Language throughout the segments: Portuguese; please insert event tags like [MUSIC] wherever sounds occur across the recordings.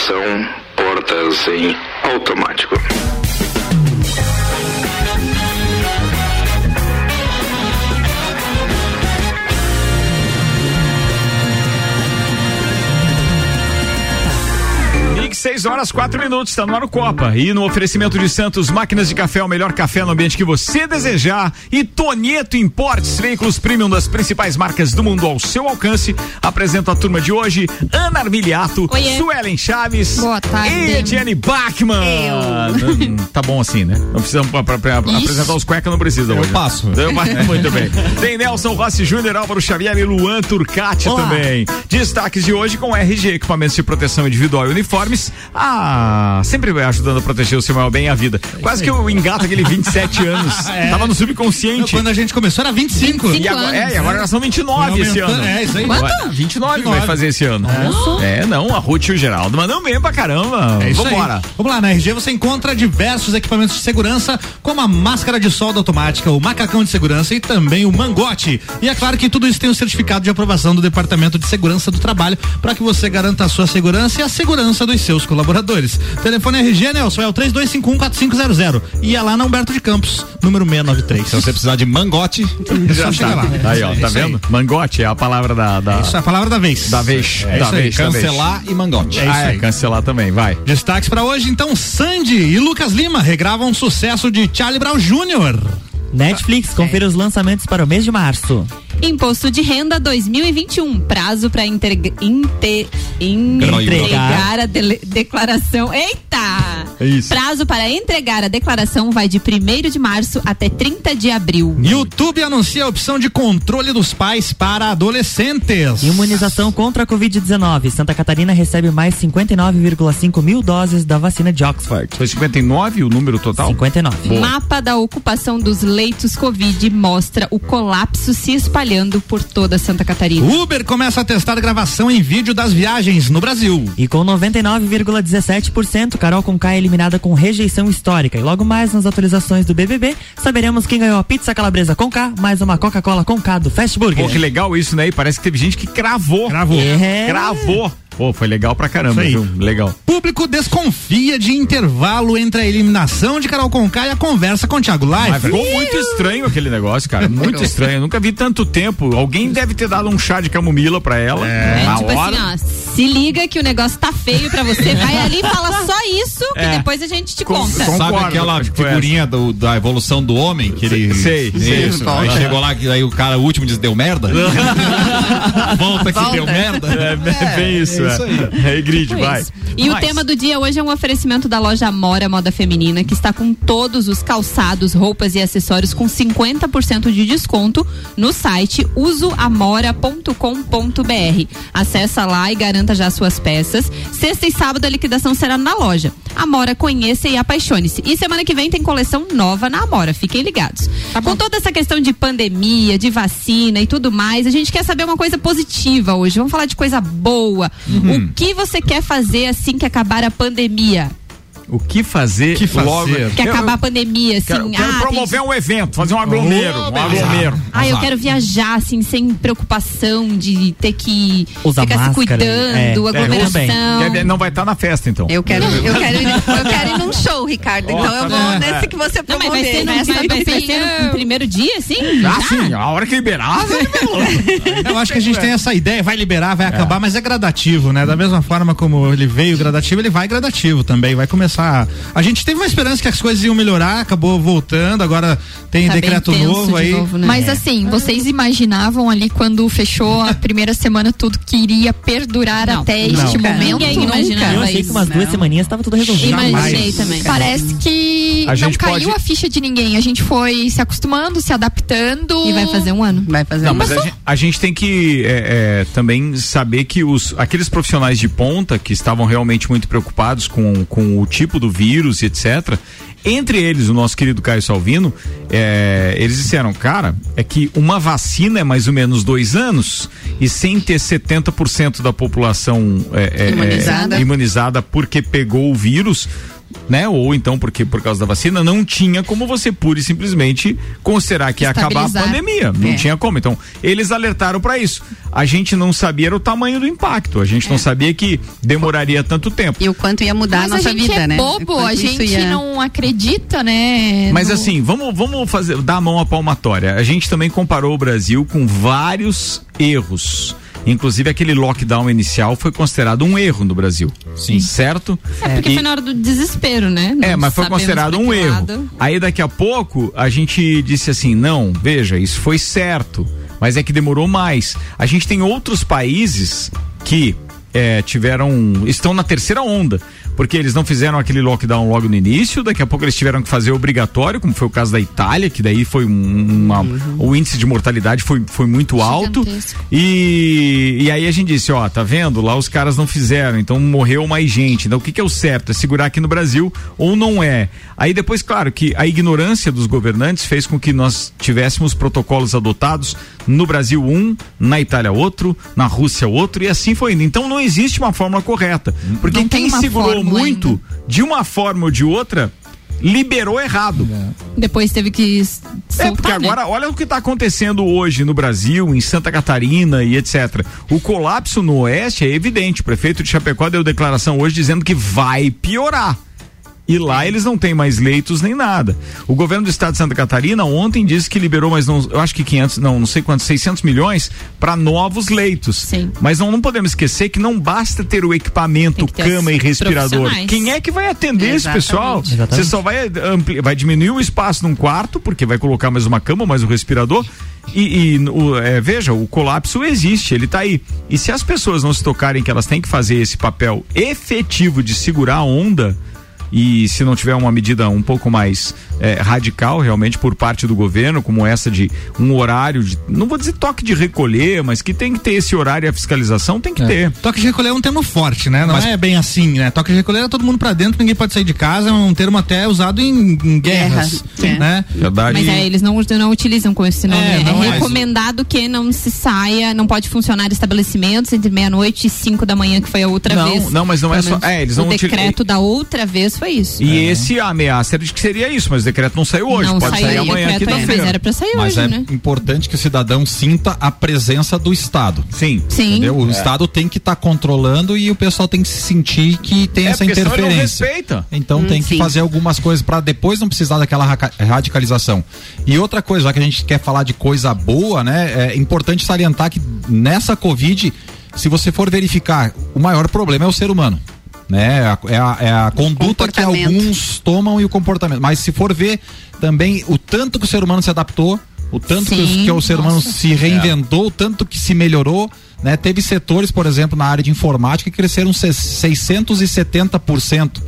Atenção, portas em automático. 6 horas 4 minutos, está no ar o Copa. E no oferecimento de Santos, máquinas de café, o melhor café no ambiente que você desejar. E Tonieto Importes, veículos premium das principais marcas do mundo ao seu alcance. Apresento a turma de hoje, Ana Armiliato, Oiê. Suelen Chaves Boa tarde. e Ediane Bachmann. Hum, tá bom assim, né? Não precisamos pra, pra- pra apresentar os cuecas, não precisa Eu hoje. passo. Eu passo. [LAUGHS] Muito bem. Tem Nelson Rossi Júnior, Álvaro Xavier e Luan Turcati Olá. também. Destaques de hoje com RG, equipamentos de proteção individual e uniformes. Ah, sempre vai ajudando a proteger o seu maior bem e a vida. Quase que eu engato aquele 27 anos. [LAUGHS] Tava no subconsciente. Quando a gente começou era 25. E agora, é, e agora nós são 29 Foi esse ano. é, isso aí. Ué, 29 vai fazer esse ano. É, não, a Ruth e o Geraldo mandam bem pra caramba. É isso aí. Vambora. Vamos lá, na RG você encontra diversos equipamentos de segurança, como a máscara de solda automática, o macacão de segurança e também o mangote. E é claro que tudo isso tem um certificado de aprovação do Departamento de Segurança do Trabalho para que você garanta a sua segurança e a segurança dos seus colaboradores. Telefone RG, Nelson, é o 32514500 e é lá na Humberto de Campos, número 693. Se você precisar de mangote, É só chegar lá. Aí, ó, tá isso aí. vendo? Mangote é a palavra da. da Isso é a palavra da vez. Da vez. É da isso aí, vez, da vez. cancelar e mangote. É isso ah, é, aí. cancelar também, vai. Destaques pra hoje, então, Sandy e Lucas Lima regravam um sucesso de Charlie Brown Jr. Netflix, confira os lançamentos para o mês de março. Imposto de renda 2021. Prazo para entregar a dele- declaração. Eita! Isso. Prazo para entregar a declaração vai de 1 de março até 30 de abril. YouTube anuncia a opção de controle dos pais para adolescentes. Imunização contra a Covid-19. Santa Catarina recebe mais 59,5 mil doses da vacina de Oxford. Foi 59 o número total? 59. Mapa da ocupação dos leitos Covid mostra o colapso se espalhando por toda Santa Catarina. Uber começa a testar gravação em vídeo das viagens no Brasil. E com 99,17%, Carol Conká é eliminada com rejeição histórica. E logo mais nas atualizações do BBB, saberemos quem ganhou a pizza calabresa Conká, mais uma Coca-Cola Conká do Fast Burger. Pô, que legal isso, né? E parece que teve gente que cravou. Cravou. É. Cravou. Pô, foi legal pra caramba, viu? Legal. Público desconfia de intervalo entre a eliminação de Carol Conká e a conversa com Thiago Mas Live. ficou muito estranho aquele negócio, cara. [LAUGHS] Muito estranho. Eu nunca vi tanto tempo. Alguém deve ter dado um chá de camomila pra ela. É, na tipo hora. assim, ó, se liga que o negócio tá feio pra você, vai ali e fala só isso, que É. depois a gente te conta. com- Sabe Concordo, aquela figurinha do- da evolução do homem? Que ele. Sei, sei. Isso. Aí chegou lá, que aí o cara o último diz deu merda. [LAUGHS] Volta que deu merda. É, bem- bem isso. É isso aí. É, é grid, Tipo vai. isso. E o Mais. tema do dia hoje é um oferecimento da loja Amora Moda Feminina, que está com todos os calçados, roupas e acessórios com 50% de desconto no site usoamora.com.br. Acessa lá e garanta já suas peças. Sexta e sábado a liquidação será na loja. Amora, conheça e apaixone-se. E semana que vem tem coleção nova na Amora, fiquem ligados. com toda essa questão de pandemia, de vacina e tudo mais, a gente quer saber uma coisa positiva hoje. Vamos falar de coisa boa. O que você quer fazer assim que acabar a pandemia? O que fazer, Que fazer? logo? Que Eu- acabar a pandemia, assim. Quero, quero ah, promover tem- um evento, fazer um aglomero. um beleza. aglomero. Ah, eu quero viajar, assim, sem preocupação de ter que Usar ficar se máscara, cuidando, é. É, aglomeração. Ver? Não vai estar na festa, então. Eu quero, eu quero, ir, eu quero ir num show, Ricardo. Então eu vou É. nesse que você Não, mas vai ser, promover. no, né? vai, vai ser no primeiro dia, assim? Ah, sim, a hora que liberar. [LAUGHS] Eu acho que a gente tem essa ideia, vai liberar, vai acabar, mas é gradativo, né? Da mesma forma como ele veio gradativo, ele vai gradativo também, vai começar. A gente teve uma esperança que as coisas iam melhorar, acabou voltando, agora tem Tá decreto novo de aí. novo, né? Mas assim, vocês imaginavam ali quando fechou a primeira semana tudo que iria perdurar Não, até não. este momento? Ninguém imaginava Eu achei que isso. umas duas semaninhas estava tudo resolvido. Imaginei Jamais. também. Parece que A não caiu pode- a ficha de ninguém. A gente foi se acostumando, se adaptando. E vai fazer um ano. Vai fazer Não, um mas a gente, a gente tem que é, é, também saber que os, aqueles profissionais de ponta que estavam realmente muito preocupados com, com o tipo do vírus e etc. Entre eles, o nosso querido Caio Salvino, é, eles disseram, cara, é que uma vacina é mais ou menos dois anos e sem ter 70% da população é, é, Imunizada. é, imunizada porque pegou o vírus, né? Ou então porque por causa da vacina não tinha como você pura e simplesmente considerar que ia acabar a pandemia. Não É. tinha como. Então, eles alertaram para isso. A gente não sabia era o tamanho do impacto. A gente É. não sabia que demoraria tanto tempo. E o quanto ia mudar Mas a nossa a gente vida, é né? bobo, a gente ia- não acredita, né? Mas no- assim, vamos, vamos fazer, dar a mão à palmatória. A gente também comparou o Brasil com vários erros. Inclusive aquele lockdown inicial foi considerado um erro no Brasil. Sim. Certo? É porque E- foi na hora do desespero, né? É, Não mas foi considerado um erro. Aí daqui a pouco a gente disse assim: não, veja, isso foi certo, mas é que demorou mais. A gente tem outros países que é, tiveram. estão na terceira onda. Porque eles não fizeram aquele lockdown logo no início, daqui a pouco eles tiveram que fazer obrigatório, como foi o caso da Itália, que daí foi um- uma, o índice de mortalidade foi, foi muito alto. E, e aí a gente disse, ó, tá vendo? Lá os caras não fizeram, então morreu mais gente. Então o que, que é o certo? É segurar aqui no Brasil ou não é? Aí depois, claro, que a ignorância dos governantes fez com que nós tivéssemos protocolos adotados no Brasil um, na Itália outro, na Rússia outro, e assim foi indo. Então não existe uma fórmula correta. Porque Não quem segurou muito, ainda. de uma forma ou de outra, liberou errado. Depois teve que s- soltar, É, porque né? agora, olha o que está acontecendo hoje no Brasil, em Santa Catarina e etc. O colapso no Oeste é evidente. O prefeito de Chapecó deu declaração hoje dizendo que vai piorar. E lá eles não têm mais leitos nem nada. O governo do estado de Santa Catarina ontem disse que liberou, mas não, eu acho que 500, não, não sei quantos, 600 milhões para novos leitos. Sim. Mas não, não podemos esquecer que não basta ter o equipamento, ter cama e respirador. Quem é que vai atender esse pessoal? Exatamente. Exatamente. Você só vai, ampli- vai diminuir o espaço num quarto, porque vai colocar mais uma cama, mais um respirador. E, e, o- é, veja, o colapso existe, ele está aí. E se as pessoas não se tocarem que elas têm que fazer esse papel efetivo de segurar a onda, e se não tiver uma medida um pouco mais é, radical realmente por parte do governo, como essa de um horário, de, não vou dizer toque de recolher, mas que tem que ter esse horário e a fiscalização tem que ter. Toque de recolher é um termo forte, né? Não Mas- é bem assim, né? Toque de recolher é todo mundo pra dentro, ninguém pode sair de casa, é um termo até usado em, em guerras, Guerra, é. né? Verdade. Mas é, eles não, não utilizam com esse nome. É, É, não é. recomendado que não se saia, não pode funcionar estabelecimentos entre meia-noite e cinco da manhã, que foi a outra Não, vez. não, mas não é só- é, eles o não util- decreto da outra vez foi isso. E esse a ameaça era de que seria isso, mas o decreto não saiu hoje, não pode saiu sair o amanhã, decreto ainda, mas quinta-feira. era pra sair Mas hoje, é né? importante que o cidadão sinta a presença do Estado. Sim. Sim. Entendeu? O Estado tem que estar controlando e o pessoal tem que se sentir que tem É, essa ele não interferência. respeita. Então tem que sim. fazer algumas coisas para depois não precisar daquela radicalização. E outra coisa, já que a gente quer falar de coisa boa, né? É importante salientar que nessa Covid, se você for verificar, o maior problema é o ser humano. Né? É a, é a- é conduta que alguns tomam e o comportamento. Mas se for ver também o tanto que o ser humano se adaptou, o tanto que, os- Sim, que o ser humano nossa. se reinventou, o tanto que se melhorou, né? Teve setores, por exemplo, na área de informática que cresceram se- 670%.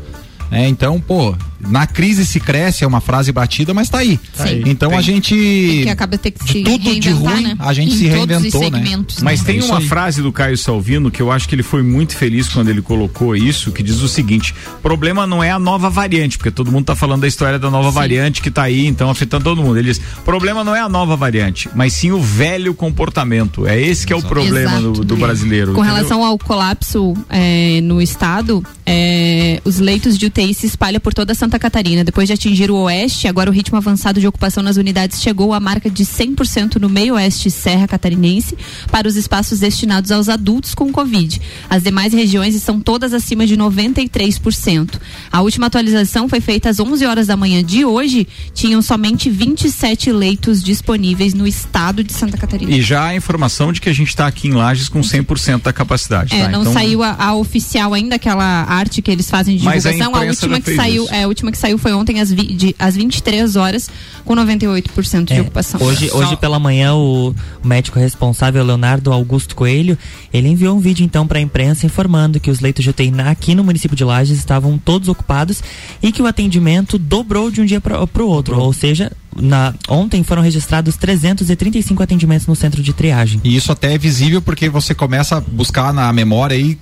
né? então, pô, na crise se cresce, é uma frase batida, mas tá aí. Sim. Então a gente. Que acaba ter que de se tudo de reinventar, ruim, né? a gente Em se reinventou, né? segmentos, Mas né? tem É uma aí. frase do Caio Salvino que eu acho que ele foi muito feliz quando ele colocou isso, que diz o seguinte: problema não é a nova variante, porque todo mundo tá falando da história da nova variante que tá aí, então afetando todo mundo. Ele diz: problema não é a nova variante, mas sim o velho comportamento. É esse que é o problema do, Exato. do brasileiro. Com entendeu? relação ao colapso é, no estado, é, os leitos de UTI se espalham por toda Santa Catarina. Depois de atingir o oeste, agora o ritmo avançado de ocupação nas unidades chegou à marca de 100% no meio oeste e serra catarinense para os espaços destinados aos adultos com Covid. As demais regiões estão todas acima de 93%. A última atualização foi feita às 11 horas da manhã de hoje. Tinham somente 27 leitos disponíveis no estado de Santa Catarina. E já a informação de que a gente está aqui em Lages com 100% da capacidade. É, tá? não Então, saiu a, a oficial ainda, aquela arte que eles fazem de Mas a divulgação. A, imprensa última que saiu, isso. é, a última que saiu foi ontem às, vi, de, às 23 horas, com 98% de É, ocupação. Hoje, hoje pela manhã, o médico responsável, Leonardo Augusto Coelho, ele enviou um vídeo então para a imprensa informando que os leitos de UTI aqui no município de Lages estavam todos ocupados e que o atendimento dobrou de um dia para o outro. Ou seja, na, ontem foram registrados 335 atendimentos no centro de triagem. E isso até é visível porque você começa a buscar na memória aí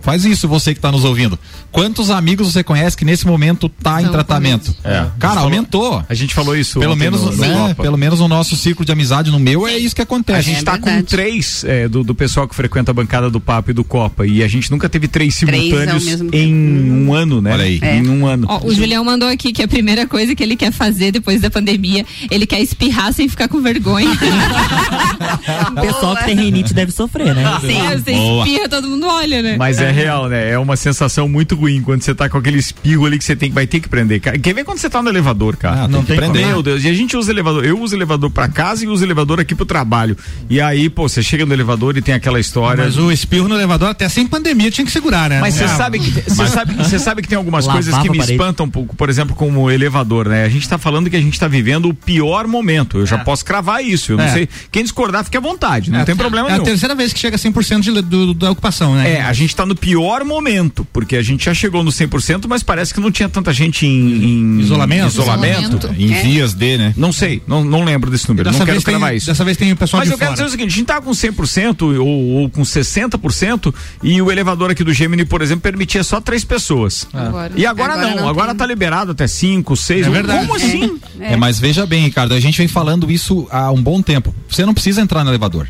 faz isso você que tá nos ouvindo. Quantos amigos você conhece que nesse momento tá em tratamento? É. A Cara, falou- aumentou. A gente falou isso Pelo menos, no- no né, pelo menos no nosso círculo de amizade, no meu, é isso que A acontece. gente É tá com três é, do, do pessoal que frequenta a bancada do Papo e do Copa. E a gente nunca teve três Três simultâneos tempo. em um ano, né? Olha aí. É. Em um ano. Ó, o Julião mandou aqui que a primeira coisa que ele quer fazer depois da pandemia, ele quer espirrar sem ficar com vergonha. [LAUGHS] O pessoal que tem rinite deve sofrer, né? É, você Boa. espirra, todo mundo olha, né? Mas é real, né? É uma sensação muito ruim quando você tá com aquele espirro ali que você tem, vai ter que prender. Quer ver quando você tá no elevador, cara? Ah, tem que prender. Meu Deus, e a gente usa elevador. Eu uso elevador pra casa e uso elevador aqui pro trabalho. E aí, pô, você chega no elevador e tem aquela história. Mas o espirro no elevador, até sem pandemia, tinha que segurar, né? Mas você É. sabe que você sabe, você sabe que tem algumas Lavava coisas que me a parede. espantam um pouco, por exemplo, como o elevador, né? A gente tá falando que a gente tá vivendo o pior momento. Eu já posso cravar isso. Eu não É. sei. Quem discordar, fique à vontade. Não É, tem problema É a nenhum. terceira vez que chega a 100% de, do, da ocupação, né? É, a gente tá no pior momento, porque a gente já chegou no 100%, mas parece que não tinha tanta gente em, em Isolamento. isolamento. Isolamento. Em É. vias de, né? Não sei, não, não lembro desse número, Dessa não quero cravar isso. dessa vez tem o pessoal Mas de eu quero fora. dizer o seguinte, a gente tá com 100% ou, ou com 60% e o elevador aqui do Gemini, por exemplo, permitia só três pessoas. Agora. E agora, Agora não, não agora tem. tá liberado até cinco, seis. É verdade. Como assim? É. mas veja bem, Ricardo, a gente vem falando isso há um bom tempo. Você não precisa entrar no elevador.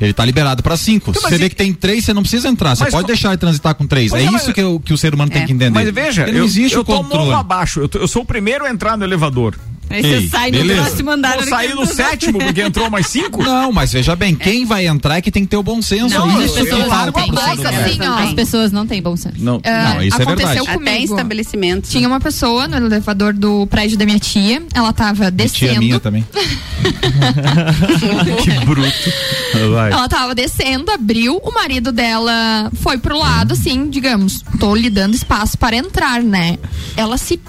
Ele tá liberado para cinco. Então, você vê e- que tem três, você não precisa entrar. Você Mas pode co- deixar ele transitar com três. Pois É é, mas- isso que, o- que o ser humano tem É. que entender. Mas veja, Porque não eu, existe eu o tô morro controle. abaixo, eu, tô- eu sou o primeiro a entrar no elevador. Aí você Ei, sai no beleza. próximo andar. Vou sair que no sétimo, porque entrou mais cinco? [LAUGHS] Não, mas veja bem, quem vai entrar é que tem que ter o bom senso. Não, isso as que pessoas não têm, mas assim, ó. As pessoas não têm bom senso. Não. Ah, Não, isso é aconteceu verdade. Até comigo. estabelecimento. Tinha uma pessoa no elevador do prédio da minha tia, ela tava Tia descendo. minha também. [LAUGHS] que bruto. Vai. Ela tava descendo, abriu, o marido dela foi pro lado, assim, digamos, tô lhe dando espaço para entrar, né? Ela se.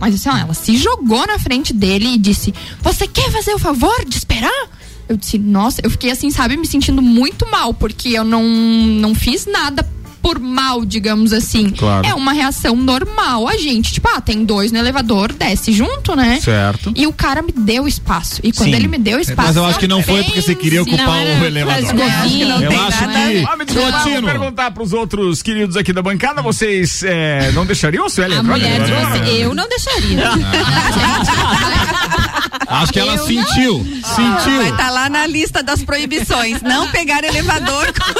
Mas assim, ó, ela se jogou na frente dele e disse: Você quer fazer o favor de esperar? Eu disse, nossa, eu fiquei assim, sabe, me sentindo muito mal, porque eu não, não fiz nada por mal, digamos assim. Claro. É uma reação normal. A gente, tipo, ah, tem dois no elevador, desce junto, né? Certo. E o cara me deu espaço. E quando Sim. ele me deu espaço. Mas eu acho que não foi porque você queria ocupar não era o elevador. de acho que não tem Eu acho nada. que. Ah, me desculpa, vou perguntar pros outros queridos aqui da bancada, vocês é, não deixariam o Sueli A entrar no mulher elevador? trouxe, eu não deixaria. [LAUGHS] Acho que ela Eu sentiu. Sentiu. Vai estar lá na lista das proibições. Não pegar elevador com [LAUGHS]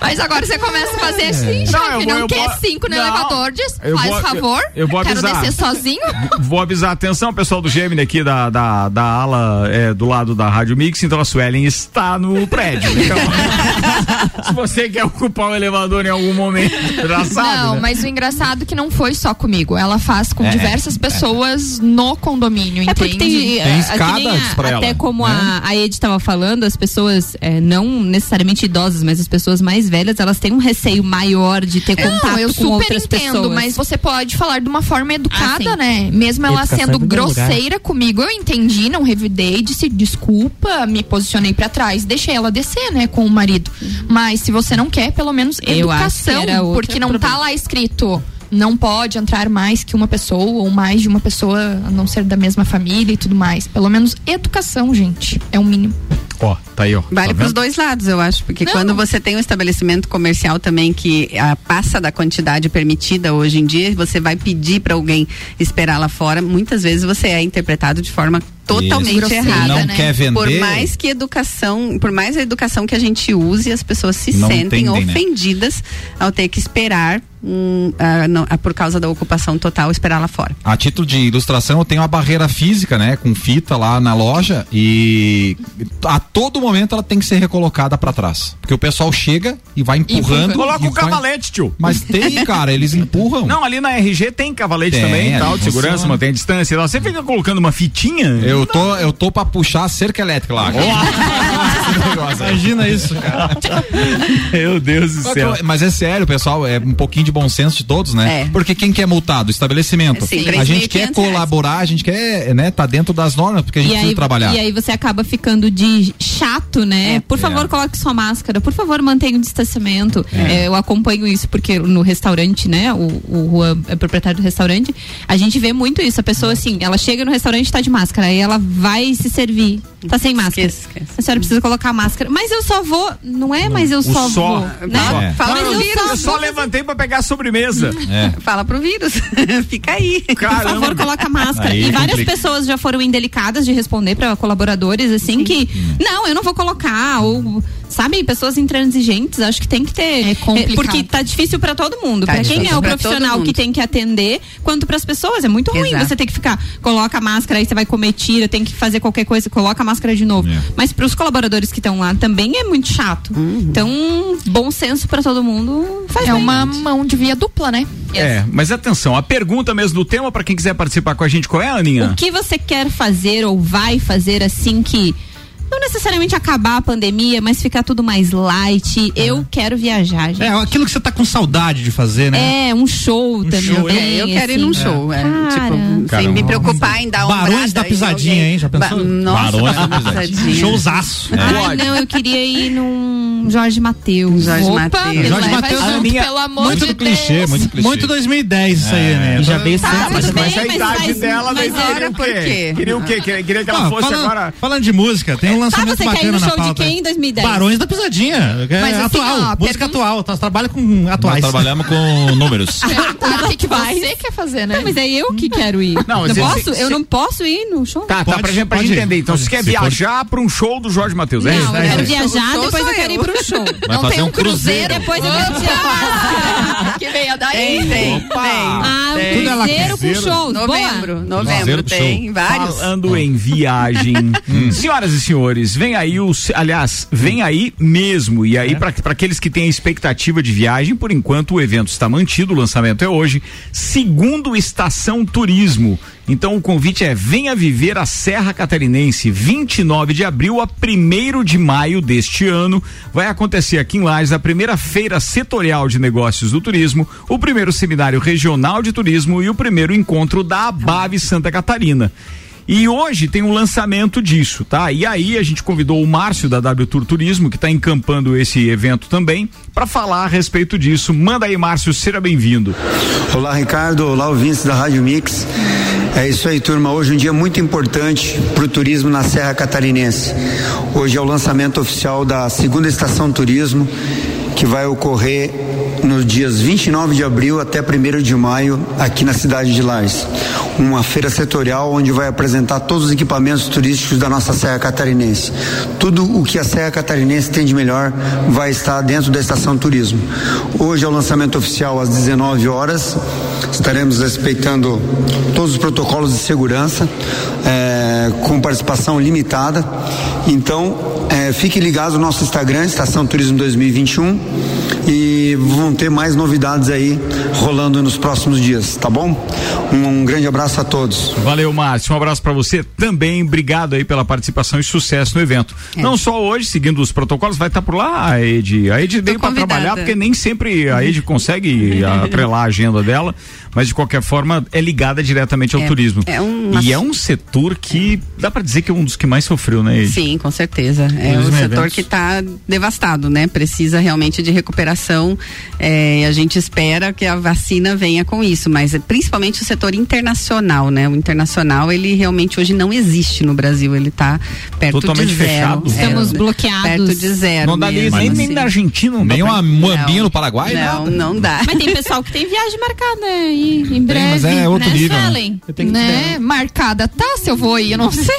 Mas agora você começa a fazer assim, Não, eu chefe. vou- Não, eu quer vou- cinco no Não, elevador, diz, eu faz vou- favor. eu- eu vou Quero avisar. descer sozinho. [LAUGHS] Vou avisar, atenção, pessoal do Gemini aqui da, da, da ala é, do lado da Rádio Mix, então a Suelen está no prédio. [LAUGHS] Então, [LAUGHS] se você quer ocupar o elevador em algum momento, já sabe. Não, né? mas o engraçado é que não foi só comigo. Ela faz com É, diversas pessoas no condomínio, É porque entende? tem, Tem a- escada que nem a- pra ela, até como né? a, a Ed estava falando, as pessoas, é, não necessariamente idosas, mas as pessoas mais velhas, elas têm um receio maior de ter contato Não, eu com super outras entendo, pessoas. mas você pode falar de uma forma educada, Ah, né? Mesmo ela Educação sendo grosseira comigo, eu entendi, não revidei, disse desculpa, me posicionei pra trás, deixei ela descer, né, com o marido. Mas se você não quer, pelo menos educação, porque não tá problema. lá escrito não pode entrar mais que uma pessoa ou mais de uma pessoa, a não ser da mesma família e tudo mais. Pelo menos educação, gente, é o mínimo. Ó, tá aí, ó. Vale tá para os dois lados, eu acho, porque Não. quando você tem um estabelecimento comercial também que ah, passa da quantidade permitida hoje em dia, você vai pedir para alguém esperar lá fora, muitas vezes você é interpretado de forma totalmente Grosseira, errada. não né? quer vender. Por mais que educação, por mais a educação que a gente use, as pessoas se Não sentem entendem, né? ofendidas ao ter que esperar ah, não, ah, por causa da ocupação total, esperar lá fora. A título de ilustração, eu tenho uma barreira física, né, com fita lá na loja e a todo momento ela tem que ser recolocada pra trás, porque o pessoal chega e vai empurrando. Coloca e o vai- cavalete, tio. Mas tem, cara, eles empurram. Não, ali na RG tem cavalete Tem, também, tal, de segurança, funciona. mantém a distância. e. Você fica colocando uma fitinha? Eu tô, eu tô pra puxar a cerca elétrica lá. [LAUGHS] Imagina isso, cara. Meu Deus do céu. Mas é sério, pessoal, é um pouquinho de bom senso de todos, né? É. Porque quem quer multado? O estabelecimento. É, sim, a gente quer 3.500 colaborar, a gente quer, né, tá dentro das normas, porque a gente E precisa aí, trabalhar. e aí você acaba ficando de chato, né? É. por favor, É. coloque sua máscara. Por favor, mantenha o distanciamento. É, eu acompanho isso porque no restaurante, né? O, o Juan é proprietário do restaurante. A gente vê muito isso. A pessoa, assim, ela chega no restaurante e tá de máscara. Aí ela vai se servir. Tá sem máscara. Esquece, esquece. A senhora precisa colocar máscara. Mas eu só vou. Não é, mas eu O só, só. vou. Né? É. Fala Mas pro eu vírus. só Eu só levantei pra pegar a sobremesa. [LAUGHS] É. Fala pro vírus. [LAUGHS] Fica aí. Por favor, Caramba. coloca máscara. Aí e várias complica. pessoas já foram indelicadas de responder para colaboradores, assim, que não, eu não vou colocar. Ou, sabe, pessoas intransigentes, acho que tem que ter. É complicado. porque tá difícil para todo mundo. Tá Pra quem é o profissional que tem que atender, quanto para as pessoas. É muito ruim Exato. você ter que ficar, coloca a máscara, aí você vai comer tira, tem que fazer qualquer coisa, coloca a máscara de novo. É. Mas para os colaboradores que estão lá também é muito chato. Uhum. Então, bom senso para todo mundo faz É bem. uma mão de via dupla, né? É, mas atenção, a pergunta mesmo do tema, pra quem quiser participar com a gente, qual é, Aninha? O que você quer fazer ou vai fazer assim que não necessariamente acabar a pandemia, mas ficar tudo mais light. Eu quero viajar, gente. É, aquilo que você tá com saudade de fazer, né? É, um show também. show, eu- É, eu quero ir assim. num show. É, Cara. tipo, sem me preocupar em dar uma. Barões da Pisadinha, hein? Já pensou? Nossa, Barões da Pisadinha. Showzaço. Ai, não, eu queria ir num Jorge Mateus. Jorge me Jorge Mateus, junto, Aninha, pelo amor Muito de clichê, Deus. muito clichê. Muito 2010 isso aí, né? E já Tá, sempre. tudo Mas, bem, mas a mas idade faz- dela, mas queria olha o por quê? Queria o quê? Queria, queria que ela Ah, fosse falando, agora... falando de música, tem Tá, lançamento você quer ir no show de quem em 2010? Barões da Pisadinha. É Mas assim, atual, ó, música pergunta- atual. Nós trabalhamos com Nós atuais. trabalhamos com números. Perguntaram [LAUGHS] [LAUGHS] o que, que Faz. você quer fazer, né? Não, mas é eu que quero ir. Não, Não, mas posso? se- eu se- não posso ir no show? Tá, tá, Pode, pra gente, pra gente entender. Então, pode você quer. Se viajar pra um show do Jorge Matheus, é isso? Não, eu é quero viajar, depois eu quero ir eu. pro show. Vai não fazer tem um cruzeiro. Depois eu quero Opa! [LAUGHS] que veio daí. Tem, tem. Cruzeiro com shows. Novembro, Boa. novembro tem vários. Falando em viagem. [LAUGHS] Senhoras e senhores, vem aí o. Aliás, vem aí mesmo. E aí, pra para aqueles que têm a expectativa de viagem, por enquanto o evento está mantido, o lançamento é hoje. Segundo Estação Turismo. Então o convite é: venha viver a Serra Catarinense, 29 de abril a 1 de maio deste ano. Vai acontecer aqui em Lages a primeira feira setorial de negócios do turismo, o primeiro seminário regional de turismo e o primeiro encontro da ABAV Santa Catarina. E hoje tem um lançamento disso, tá? E aí a gente convidou o Márcio da W Tour Turismo, que está encampando esse evento também, para falar a respeito disso. Manda aí, Márcio, seja bem-vindo. Olá, Ricardo. Olá, ouvintes da Rádio Mix. É isso aí, turma. Hoje um dia muito importante para o turismo na Serra Catarinense. Hoje é o lançamento oficial da segunda estação turismo, que vai ocorrer nos dias 29 de abril até 1 de maio, aqui na cidade de Lages. Uma feira setorial onde vai apresentar todos os equipamentos turísticos da nossa Serra Catarinense. Tudo o que a Serra Catarinense tem de melhor vai estar dentro da estação turismo. Hoje é o lançamento oficial às 19 horas. Estaremos respeitando todos os protocolos de segurança, eh, com participação limitada. Então, eh, fique ligado no nosso Instagram, Estação Turismo 2021, e vão ter mais novidades aí rolando nos próximos dias, tá bom? Um, um grande abraço a todos. Valeu, Márcio. Um abraço para você também. Obrigado aí pela participação e sucesso no evento. Não só hoje, seguindo os protocolos, vai estar por lá a Ed. A Ed veio para trabalhar, porque nem sempre a Ed consegue atrelar a agenda dela, mas de qualquer forma é ligada diretamente ao É, turismo. é uma- E é um setor que dá para dizer que é um dos que mais sofreu, né, Ed? Sim, com certeza. É um setor eventos. que está devastado, né? Precisa realmente de recuperação. É, e a gente espera que a vacina venha com isso, mas é principalmente o setor internacional, né? O internacional, ele realmente hoje não existe no Brasil. Ele está perto Totalmente de zero. fechado. Estamos É, bloqueados. Perto de zero. Não dá nem, mesmo, nem, nem assim. da Argentina, não dá Nem uma muambinha no Paraguai, Não, nada. não dá. Mas tem pessoal que tem viagem marcada aí em breve. mas é outro né, nível, né? Suelen? Né? Marcada. Tá, se eu vou ir, eu não [LAUGHS] sei.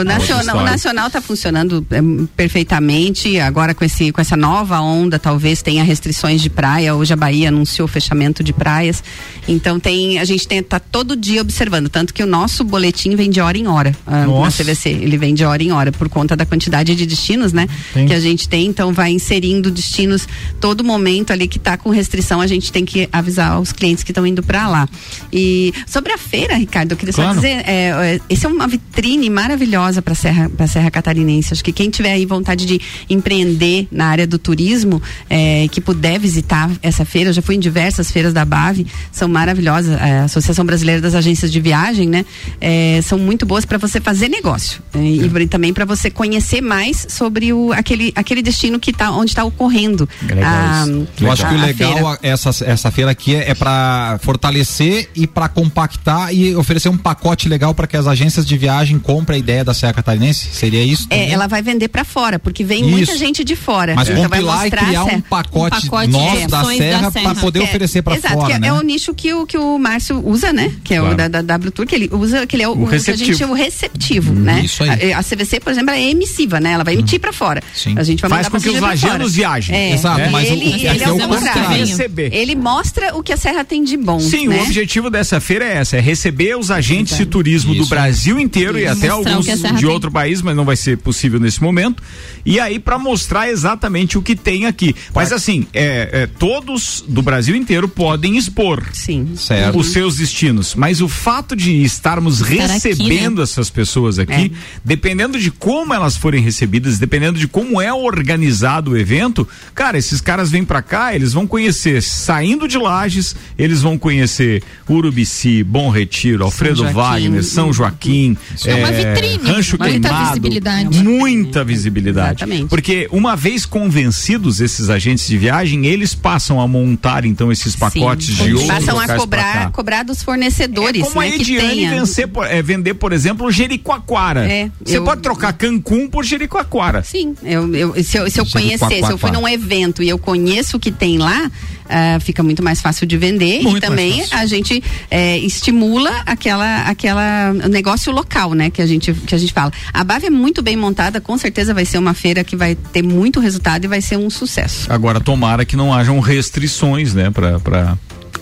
O nacional, o nacional está funcionando é, perfeitamente. Agora com esse com essa nova onda, talvez tenha restrições de praia. Hoje a Bahia anunciou o fechamento de praias. Então tem a gente tem tá todo dia observando, tanto que o nosso boletim vem de hora em hora ah, na. CVC. Ele vem de hora em hora por conta da quantidade de destinos, né? Tem. Que a gente tem. Então vai inserindo destinos todo momento ali que está com restrição. A gente tem que avisar os clientes que estão indo para lá. E sobre a feira, Ricardo, eu queria só Claro. dizer é, é, esse é uma vitrine maravilhosa para Serra para Serra Catarinense. Acho que quem tiver aí vontade de empreender na área do turismo, é, que puder visitar essa feira, eu já fui em diversas feiras da Bave, são maravilhosas. É, A Associação Brasileira das Agências de Viagem, né? É, são muito boas para você fazer negócio é, e pra- também para você conhecer mais sobre o aquele aquele destino que tá onde está ocorrendo. Legal a-. Eu acho que o legal a- essa, essa feira aqui é, é para fortalecer e para compactar e oferecer um pacote legal para que as agências de viagem compra a ideia da Serra Catarinense? Seria isso? É, ela vai vender pra fora, porque vem Isso. muita gente de fora. Mas Então vai compilar e mostrar a criar um serra. pacote, Um pacote nosso da da Serra Serra. para poder É, oferecer para Exato, fora, que é, né? é o nicho que o, que o Márcio usa, né? Que é Claro. o da, da W Tour, que ele usa, que ele é o, O o que a gente o receptivo, né? isso aí. A, a CVC, por exemplo, é emissiva, né? Ela vai emitir pra fora. Sim. A gente vai Faz com que os lajanos viajem. É, Exato, e mas o- ele, ele é é o contrário. Receber. Ele mostra o que a Serra tem de bom. Sim, né? o objetivo dessa feira é essa, é receber os agentes de turismo do. Brasil inteiro e até alguns de outro país, mas não vai ser possível nesse momento. E aí para mostrar exatamente o que tem aqui. Mas assim, é, é, todos do Brasil inteiro podem expor Sim. Certo. os seus destinos, mas o fato de estarmos Estar aqui, recebendo essas pessoas aqui, dependendo de como elas forem recebidas, dependendo de como é organizado o evento, cara, esses caras vêm pra cá, eles vão conhecer saindo de Lages, eles vão conhecer Urubici, Bom Retiro, Alfredo Joaquim. Wagner, São Joaquim, É uma vitrine, Rancho muita Queimado, visibilidade. muita visibilidade, Exatamente. porque uma vez convencidos esses agentes de viagem, eles passam a montar então esses pacotes Sim. de outros Passam a cobrar, cobrar dos fornecedores, É como né? a Que Ediane vencer, por- é, vender, por exemplo, Jericoacoara. É, Você eu- pode trocar Cancún por Jericoacoara. Sim, eu, eu- se eu, se eu quá, se eu fui num evento e eu conheço o que tem lá, ah, fica muito mais fácil de vender Muito e também a gente eh, estimula aquela, aquela negócio local, né? Que a gente, que a gente fala. A BAV é muito bem montada, com certeza vai ser uma feira que vai ter muito resultado e vai ser um sucesso. Agora, tomara que não hajam restrições, né, pra. pra...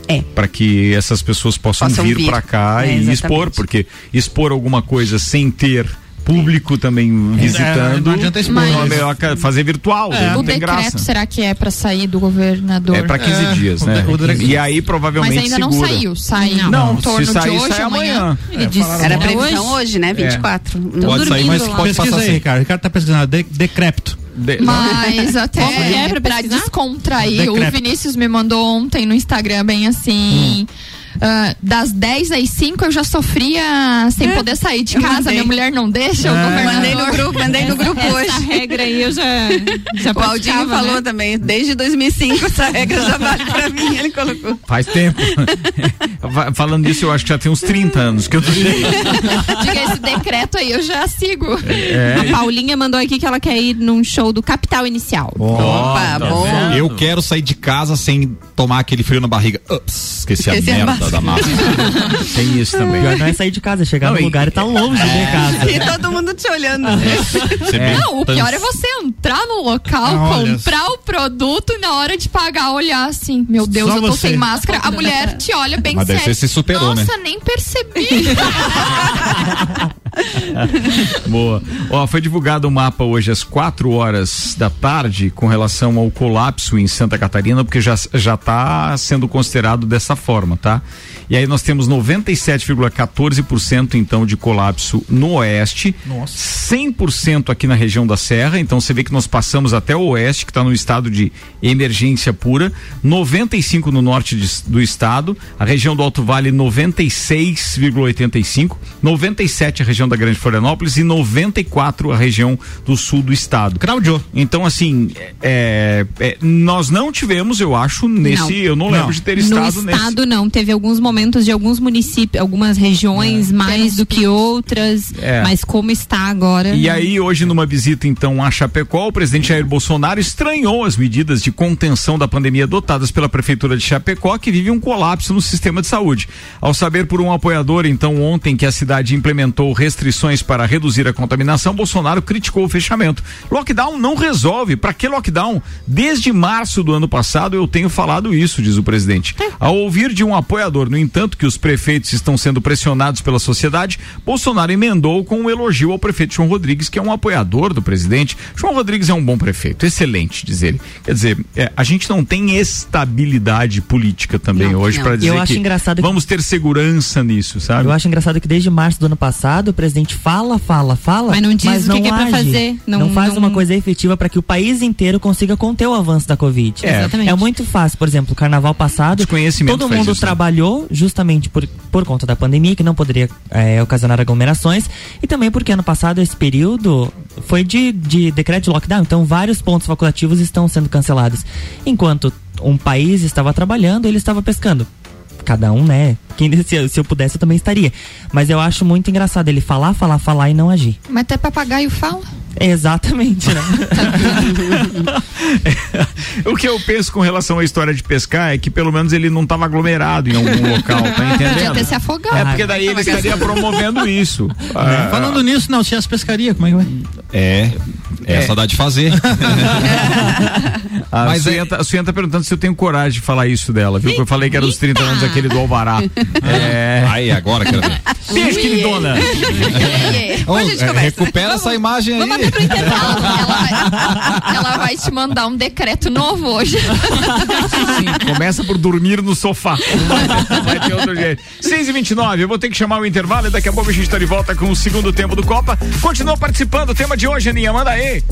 É. Para que essas pessoas possam, Possam vir, vir. pra cá É, e exatamente. expor, porque expor alguma coisa sem ter público também visitando. não adianta expor. não é melhor fazer virtual, né? não O tem decreto, graça. será que é pra sair do governador? É para 15 É, dias, o né? o decreto. E aí provavelmente Mas ainda segura. não saiu. Sai Não, em torno se sair, de hoje, sai amanhã. Ele disse Era é previsão hoje, né? 24. Pode dormindo sair, mas lá. pode Pesquisa passar aí, sem. Ricardo. Ricardo tá pesquisando. De, decrépito. De- Mas até que é pra pra descontrair, o. Vinícius me mandou ontem no Instagram bem assim. Ah, das 10 às 5 eu já sofria sem poder sair de casa, minha mulher não deixa, o É. governador. Mandei no grupo, mandei no grupo Essa hoje. regra aí eu já, [LAUGHS] já O Aldinho praticava, falou né? também, desde 2005 essa regra já vale pra mim, ele colocou. Faz tempo. [LAUGHS] Falando disso, eu acho que já tem uns 30 anos que eu tô [LAUGHS] Diga esse decreto aí, eu já sigo. É. A Paulinha mandou aqui que ela quer ir num show do Capital Inicial. Opa, tá bom. vendo? Eu quero sair de casa sem tomar aquele frio na barriga. Ups, esqueci, Esqueci a a merda máscara. da máscara. [LAUGHS] Tem isso também. Pior não é sair de casa, é chegar Não, no e- lugar e tá longe de casa. E todo mundo te olhando. Você vê Não, o pior é você entrar no local, Olha comprar o produto e na hora de pagar olhar assim, meu Deus, Só eu tô você. sem máscara. A mulher te olha bem Mas sério. ser se superou, né? Nossa, nem percebi. [LAUGHS] [LAUGHS] Boa. Ó, foi divulgado o mapa hoje às 4 horas da tarde com relação ao colapso em Santa Catarina, porque já já está sendo considerado dessa forma, tá? E aí nós temos 97,14% então de colapso no oeste, 100% aqui na região da Serra, então você vê que nós passamos até o oeste, que está no estado de emergência pura, 95 no norte de- do estado, a região do Alto Vale 96,85, 97 a região da Grande Florianópolis e 94 a região do sul do estado. Claudio. Então, assim, é, é, nós não tivemos, eu acho, nesse. Não. Eu não lembro Não. de ter No estado nesse. estado não, teve alguns momentos de alguns municípios, algumas regiões mais do que outras, É. mas como está agora. E aí, hoje, numa visita, então, a Chapecó, o presidente Jair Bolsonaro estranhou as medidas de contenção da pandemia adotadas pela Prefeitura de Chapecó, que vive um colapso no sistema de saúde. Ao saber por um apoiador, então, ontem, que a cidade implementou restrições para reduzir a contaminação, Bolsonaro criticou o fechamento. Lockdown não resolve. Para que lockdown? Desde março do ano passado eu tenho falado isso, diz o presidente. Ao ouvir de um apoiador, no entanto, que os prefeitos estão sendo pressionados pela sociedade, Bolsonaro emendou com um elogio ao prefeito João Rodrigues, que é um apoiador do presidente. João Rodrigues é um bom prefeito, excelente, diz ele. Quer dizer, é, a gente não tem estabilidade política também Não, hoje não. para dizer Eu acho que engraçado que- vamos ter segurança nisso, sabe? Eu acho engraçado que desde março do ano passado o presidente fala, fala, fala, Mas não diz o que que é pra age. fazer. Não, Não- faz não- uma coisa efetiva para que o país inteiro consiga conter o avanço da Covid. É. Exatamente. É muito fácil, por exemplo, o carnaval passado, todo mundo isso, né? Justamente por, por conta da pandemia, que não poderia é, ocasionar aglomerações, e também porque ano passado esse período foi de, de decreto de lockdown, então vários pontos facultativos estão sendo cancelados. Enquanto um país estava trabalhando, ele estava pescando. Cada um, né, quem, se, se eu pudesse, eu também estaria. Mas eu acho muito engraçado ele falar, falar, falar e não agir. Mas até papagaio fala. Exatamente, né? [LAUGHS] o que eu penso com relação à história de pescar é que pelo menos ele não estava aglomerado em algum local, tá [LAUGHS] entendendo? Podia ter se afogado. É porque daí ele estaria [LAUGHS] promovendo isso. Ah, Falando nisso, não, se as pescarias, como é que vai? É, essa dá de fazer. a Mas Suiana, é- a Suiana tá perguntando se eu tenho coragem de falar isso dela, viu? Que eu falei que era os 30 anos aquele do Alvará. É. Aí, agora quero ver. Beijo, queridona. Ô, [LAUGHS] a gente conversa. recupera essa imagem aí. Ela vai, ela vai te mandar um decreto novo hoje. Sim, começa por dormir no sofá. Vai, ter outro jeito. 6 e 29 eu vou ter que chamar o intervalo e daqui a pouco a gente tá de volta com o segundo tempo do Copa. Continua participando, o tema de hoje, Aninha, manda aí.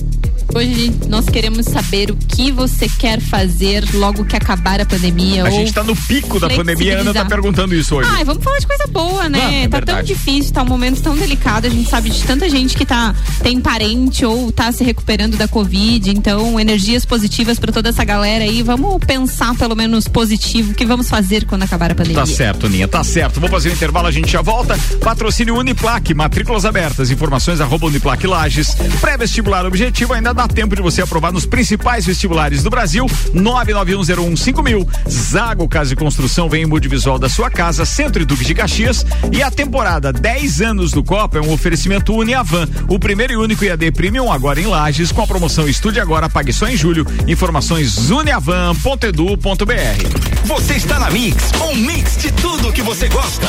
Hoje nós queremos saber o que você quer fazer logo que acabar a pandemia. A gente tá no pico da pandemia, a Ana tá flexibilizar. perguntando isso hoje. Ai, vamos falar de coisa boa, né? Não, é tá tão verdade. difícil, tá um momento tão delicado. A gente sabe de tanta gente que tá tem parente ou tá se recuperando da Covid. Então, energias positivas pra toda essa galera aí. Vamos pensar pelo menos positivo o que vamos fazer quando acabar a pandemia. Tá certo, Aninha, tá certo. Vou fazer o intervalo, a gente já volta. Patrocínio Uniplaque, matrículas abertas, informações arroba Uniplaque Lages. Pré-vestibular objetivo, ainda dá tempo de você aprovar nos principais vestibulares do Brasil. 991015000. Zago Casa e Construção vem em multivisual da sua casa, Centro e Duque de Caxias. E a temporada 10 anos do Copa é um oferecimento Uniavan, o primeiro e único IAD Premium agora em Lages, com a promoção Estude Agora, pague só em julho. Informações uniavan.edu.br. Você está na Mix, um mix de tudo que você gosta.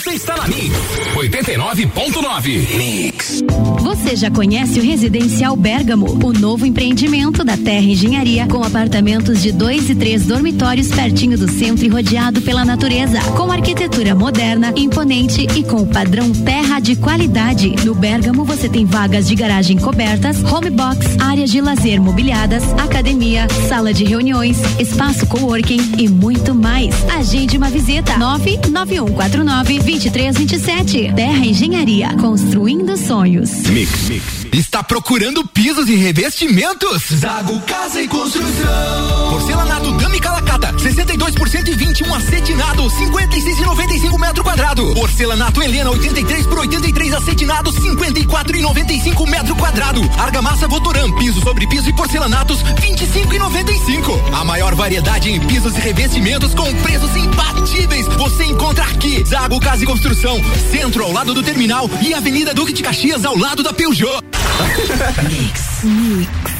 Você está na Mix 89.9. Mix. Você já conhece o Residencial Bergamo, o novo empreendimento da Terra Engenharia, com apartamentos de dois e três dormitórios pertinho do centro e rodeado pela natureza, com arquitetura moderna, imponente e com padrão terra de qualidade. No Bergamo você tem vagas de garagem cobertas, home box, áreas de lazer mobiliadas, academia, sala de reuniões, espaço coworking e muito mais. Agende uma visita 99149 2327. Terra Engenharia, construindo sonhos. Mix, mix. Está procurando pisos e revestimentos? Zago Casa e Construção. Porcelanato Dami Calacata, 62% e 21 acetinado, 56,95 metro quadrado. Porcelanato Helena, 83 por 83 acetinado, 54,95 metro quadrado. Argamassa Votoran, piso sobre piso e porcelanatos, 25,95. A maior variedade em pisos e revestimentos com preços imbatíveis. Você encontra aqui. Zago Casa e Construção, centro ao lado do terminal e Avenida Duque de Caxias ao lado da Peugeot. Mix. Mix.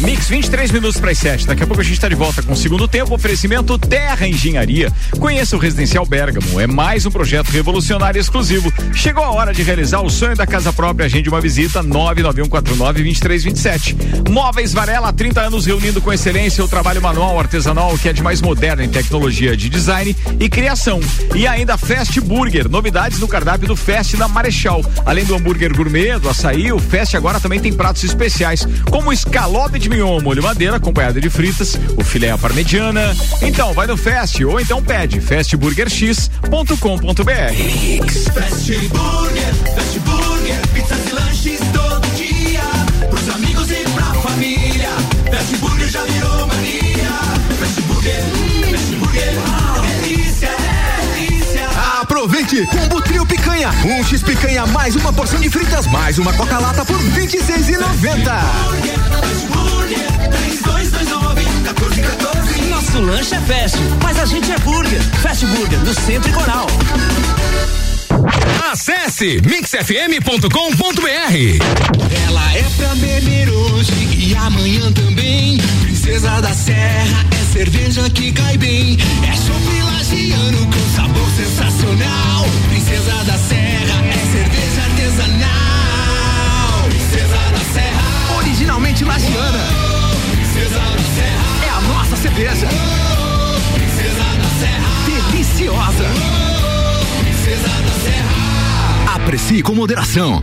Mix 23 minutos para as 7. Daqui a pouco a gente está de volta com o segundo tempo. Oferecimento Terra Engenharia. Conheça o Residencial Bergamo. É mais um projeto revolucionário exclusivo. Chegou a hora de realizar o sonho da casa própria. Agende uma visita 991492327. Móveis Varela, há 30 anos reunindo com excelência o trabalho manual artesanal que é de mais moderno em tecnologia de design e criação. E ainda Fast Burger. Novidades no cardápio do Fast da Marechal. Além do hambúrguer gourmet, do açaí, o Fast agora também tem pratos especiais, como escalope de mignon molho madeira acompanhado de fritas, o filé à parmegiana. Então, vai no Fast ou então pede fastburgerx.com.br. Fast Burger, Fast Burger, pizzas Aproveite! Combo Trio Picanha. Um X Picanha mais uma porção de fritas mais uma Coca-Lata por R$ 26,90. Nosso lanche é fast, mas a gente é burger. Fast Burger, no Centro e Coral. Acesse mixfm.com.br. Ela é pra beber hoje e amanhã também. Princesa da Serra é cerveja que cai bem. É chopp lagiano com sabor sensacional. Princesa da Serra é cerveja artesanal. Princesa da Serra. Originalmente lagiana. Princesa da Serra. É a nossa cerveja. Princesa da Serra. Deliciosa. Princesa da Serra. Aprecie com moderação.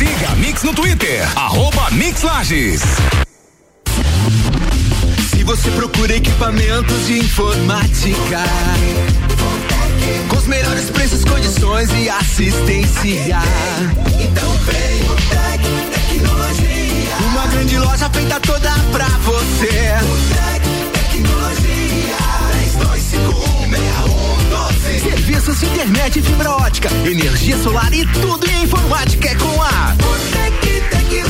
Siga a Mix no Twitter, arroba Mix Lages. Se você procura equipamentos de informática, com os melhores preços, condições e assistência, então vem o Tec Tecnologia. Uma grande loja feita toda pra você. O Tec Tecnologia. 32516112. Serviços de internet, fibra ótica, energia solar e tudo em informática é com a Tec Tecnologia.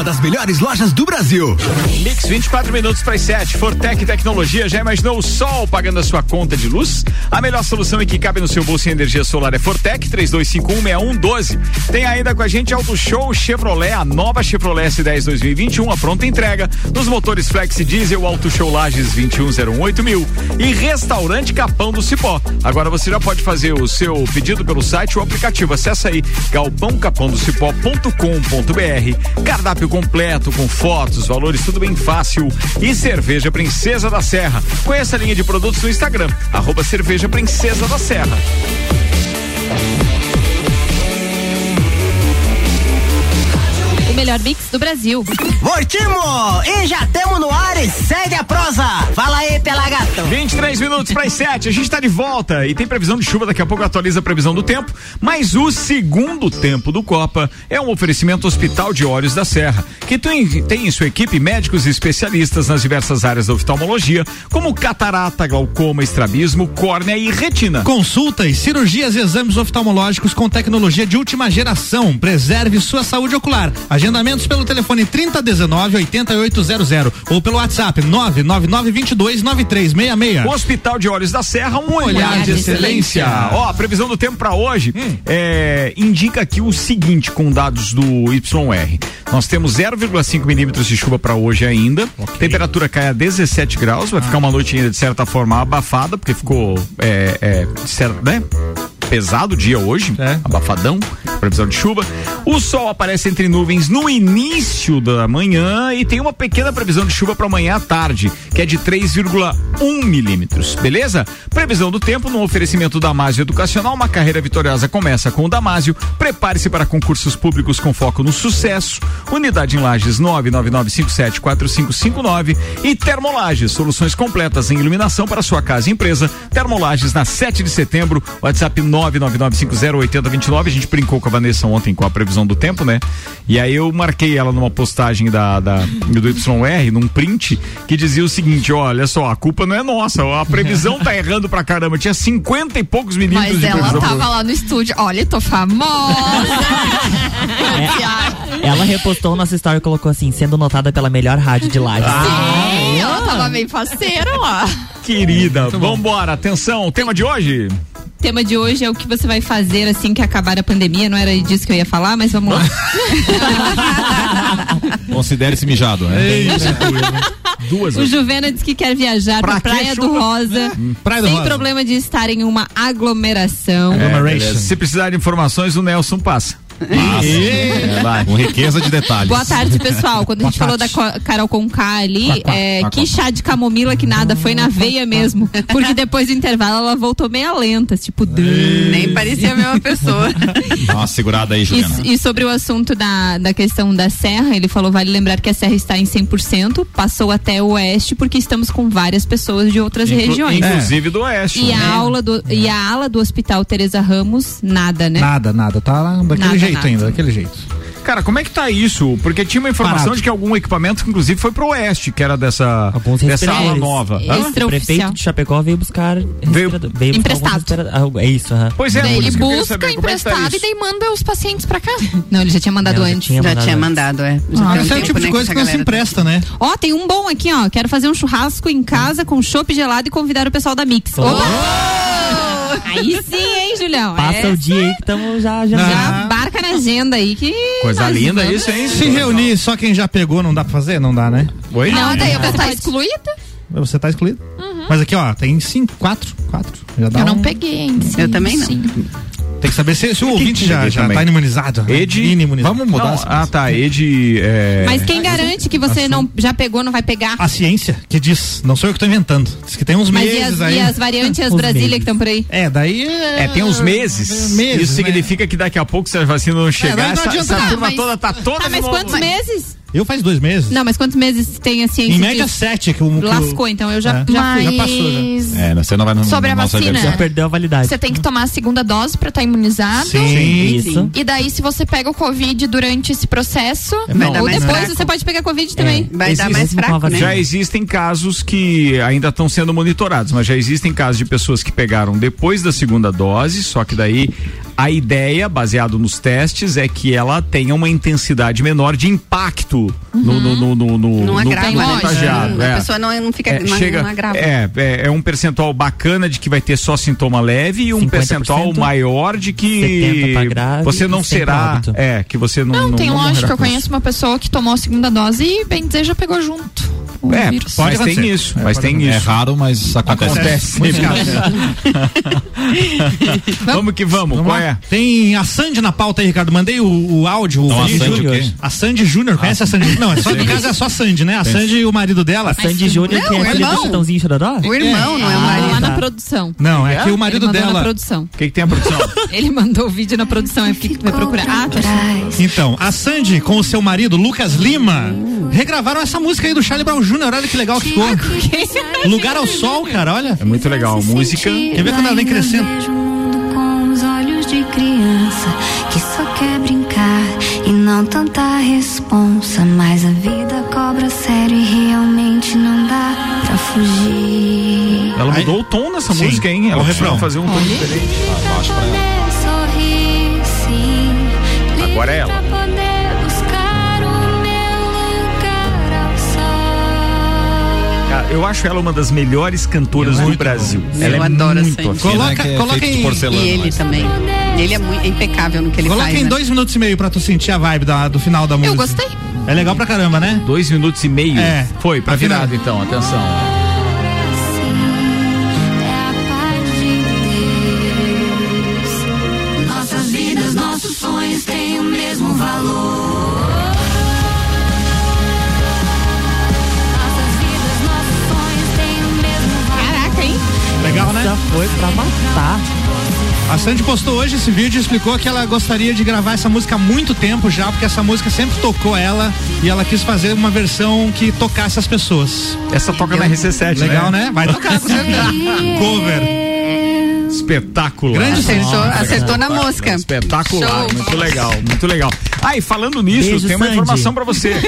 Uma das melhores lojas do Brasil. Mix 24 minutos para as 7. Fortec Tecnologia já imaginou o sol pagando a sua conta de luz? A melhor solução e que cabe no seu bolso em energia solar é Fortec 32516112. Tem ainda com a gente Auto Show Chevrolet, a nova Chevrolet S10 2021, a pronta entrega nos motores Flex Diesel Auto Show Lages 21018 mil e Restaurante Capão do Cipó. Agora você já pode fazer o seu pedido pelo site ou aplicativo. Acesse aí galpãocapãodocipó.com.br. Cardápio completo com fotos, valores, tudo bem fácil. E cerveja Princesa da Serra. Conheça a linha de produtos no Instagram, arroba cerveja Princesa da Serra. Melhor mix do Brasil. Voltimo! E já temos no ar e segue a prosa. Fala aí, Pelagato. 23 minutos para as 7. A gente está de volta e tem previsão de chuva. Daqui a pouco atualiza a previsão do tempo. Mas o segundo tempo do Copa é um oferecimento Hospital de Olhos da Serra, que tem, tem em sua equipe médicos e especialistas nas diversas áreas da oftalmologia, como catarata, glaucoma, estrabismo, córnea e retina. Consultas, cirurgias e exames oftalmológicos com tecnologia de última geração. Preserve sua saúde ocular. Agendamentos pelo telefone 3019 8800 ou pelo WhatsApp 99922 9366. Hospital de Olhos da Serra, um olhar, olhar de excelência. Ó, a previsão do tempo para hoje é, indica aqui o seguinte com dados do YR. Nós temos 0,5 milímetros de chuva para hoje ainda. Temperatura cai a 17 graus. Vai ficar uma noite ainda de certa forma abafada, porque ficou é, é, de certa, né? Pesado dia hoje, abafadão, previsão de chuva. O sol aparece entre nuvens no início da manhã e tem uma pequena previsão de chuva para amanhã à tarde, que é de 3,1 milímetros, beleza? Previsão do tempo no oferecimento da Damásio Educacional, uma carreira vitoriosa começa com o Damásio. Prepare-se para concursos públicos com foco no sucesso. Unidade em Lages 999574559 e Termolages, soluções completas em iluminação para sua casa e empresa. Termolages na 7 de setembro, WhatsApp 999508029. A gente brincou com a Vanessa ontem com a previsão do tempo, né? E aí eu marquei ela numa postagem da, da do YR, num print, que dizia o seguinte: olha só, a culpa não é nossa, a previsão tá errando pra caramba. Tinha 50 e poucos milímetros Mas de ela previsão. tava lá no estúdio. Olha, tô famosa. Ela repostou nossa story e colocou assim, sendo notada pela melhor rádio de Lages. Sim, ela tava bem faceira lá. Querida, vambora, atenção, o tema de hoje? O tema de hoje é o que você vai fazer assim que acabar a pandemia. Não era disso que eu ia falar, mas vamos lá. [LAUGHS] Considere-se mijado, né? Duas O Juvena diz que quer viajar Pra pra que Praia do chuva? Praia Praia do sem Rosa. problema de estar em uma aglomeração. É. Se precisar de informações, o Nelson passa. É, vai. Com riqueza de detalhes. Boa tarde, pessoal. Quando a gente falou da Carol Conká ali, Quá, quá, é, quá, que quá. chá de camomila que nada, foi na veia mesmo. Porque depois do intervalo ela voltou meia lenta, tipo. Nem parecia a mesma pessoa. Dá uma segurada aí, Juliana. E, e sobre o assunto da, da questão da serra, ele falou: vale lembrar que a serra está em 100%, passou até o oeste, porque estamos com várias pessoas de outras Inclu- regiões. Inclusive do oeste. E né? a, aula do, e a ala do Hospital Teresa Ramos, nada, né? Nada, nada. Tá lá daquele Nada, jeito nada. ainda, daquele jeito. Cara, como é que tá isso? Porque tinha uma informação Parado. de que algum equipamento, inclusive, foi pro oeste, que era dessa, Alguns dessa ala nova. O prefeito de Chapecó veio buscar veio buscar Emprestado. respirador- ah, É isso, aham. Pois é, daí ele busca saber é tá emprestado isso. e daí manda os pacientes pra cá. [LAUGHS] Não, ele já tinha mandado Não, já antes. tinha Já mandado tinha mandado, é. Já Ah, esse é o tipo de né, coisa que não se tá- empresta, né? Ó, tem um bom aqui, ó. Quero fazer um churrasco em casa com chopp gelado e convidar o pessoal da Mix. Opa! Aí sim, hein, Julião? Passa É, o dia aí que estamos já, já. Já marca na agenda aí que. Coisa linda vamos- isso, hein? Se reunir só quem já pegou, não dá pra fazer? Não dá, né? Oi? Não, daí eu vou estar excluída. Você tá excluído. Mas aqui, ó, tem cinco, quatro, quatro. Já dá Eu não um- peguei ainda. Eu também não. Sim. Tem que saber se, se o ouvinte já, já também. tá imunizado. né? Ed, Inimunizado. vamos mudar. ah, tá. Ed. É... Mas quem garante que você não já pegou, não vai pegar? A ciência que diz, não sou eu que tô inventando. Diz que tem uns Mas e meses as, aí. e as variantes as Os Brasília meses. que estão por aí? É, daí. É, tem uns meses. Meses, Isso né? significa que daqui a pouco, se a vacina não chegar, não essa, essa turma Mas- toda tá toda Tá, de mas quantos meses? Eu faz dois meses. Não, mas quantos meses tem a ciência? em média, disso? sete. Que o, Lascou, então eu já, É. já Mas fui. Já passou, já. É, você não vai no Sobre a vacina. Já perdeu a validade. você tem que tomar a segunda dose pra estar imunizado. Sim. Isso. E daí, se você pega o Covid durante esse processo, Vai dar Ou mais depois fraco. você pode pegar Covid também. Vai dar Existe mais uma fraco, né? Já existem casos que ainda estão sendo monitorados, mas já existem casos de pessoas que pegaram depois da segunda dose, só que daí a ideia, baseado nos testes, é que ela tenha uma intensidade menor de impacto no, no, no, no, no, Não no agrava, né? contagiado. A é. pessoa não, não fica. É, não, chega, não agrava. é, é, é um percentual bacana de que vai ter só sintoma leve e um 50%, percentual maior de 70 que grave você não 100 será. É, que você não. não, não, tem não lógica. Eu conheço uma pessoa que tomou a segunda dose e, bem dizer, já pegou junto o É, vírus. mas acontecer. tem isso, É, mas pode tem acontecer. É isso. raro, mas acontece. Acontece. [LAUGHS] [LAUGHS] Vamos que vamos, Vamos qual lá. é? Tem a Sandy na pauta aí, Ricardo. Mandei o, o áudio. Então, o a vídeo. Sandy o quê? A Sandy Júnior. Conhece a Sandy? Não, é só, no caso é só a Sandy, né? A Sandy e o marido dela. Sandy Júnior, Não, que é o aquele irmão. do Chitãozinho Chororó? O irmão, não é o Ah, marido. lá tá. na produção. Não, é que o marido Ele mandou na dela. produção. O que, tem a produção? [LAUGHS] Ele mandou o vídeo na produção, é porque que tu vai procurar. Ah, tá. Então, a Sandy com o seu marido, Lucas Lima, regravaram essa música aí do Charlie Brown Jr. Olha que legal que ficou. Lugar ao Sol, cara, olha. É muito legal. A música. Quer ver quando ela vem crescendo? Com os olhos de criança que só quer brincar e não tanta responsa. Mas a vida cobra sério e realmente não dá pra fugir. Ela mudou o tom nessa Sim, música, hein? Ela o refrão. vai fazer um tom diferente. Poder sorrir, sim. Agora é ela. eu acho ela uma das melhores cantoras do Brasil. Bom. Ela eu é adoro muito essa Coloca, é coloca em, porcelana, e ele mas. também. Ele é muito impecável no que ele coloca faz. Coloca em né? dois minutos e meio pra tu sentir a vibe da, do final da música. Eu gostei. É legal pra caramba, né? Dois minutos e meio. É. Foi, pra tá virada então, atenção. É Nossas vidas, nossos sonhos têm o mesmo valor. Foi pra matar. A Sandy postou hoje esse vídeo e explicou que ela gostaria de gravar essa música há muito tempo já, porque essa música sempre tocou ela e ela quis fazer uma versão que tocasse as pessoas. Essa toca na RC7, Legal, né? Vai tocar com certeza. [LAUGHS] Cover. Espetacular. Grande Acertou, acertou na mosca. Espetacular, Show. muito legal, muito legal. Ah, e falando nisso, Beijo, tem uma Sandy. informação pra você. [LAUGHS]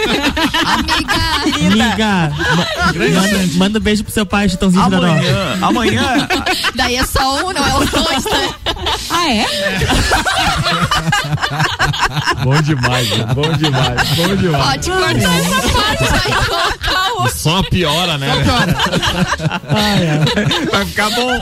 Amiga, ma- manda, manda um beijo pro seu pai, Chitãozinho. Amanhã, amanhã, Daí é só um, não é os dois, né? Ah, é? [LAUGHS] bom demais, bom demais, bom demais. Pode cortar essa parte aí, Só piora, né? Vai ficar bom.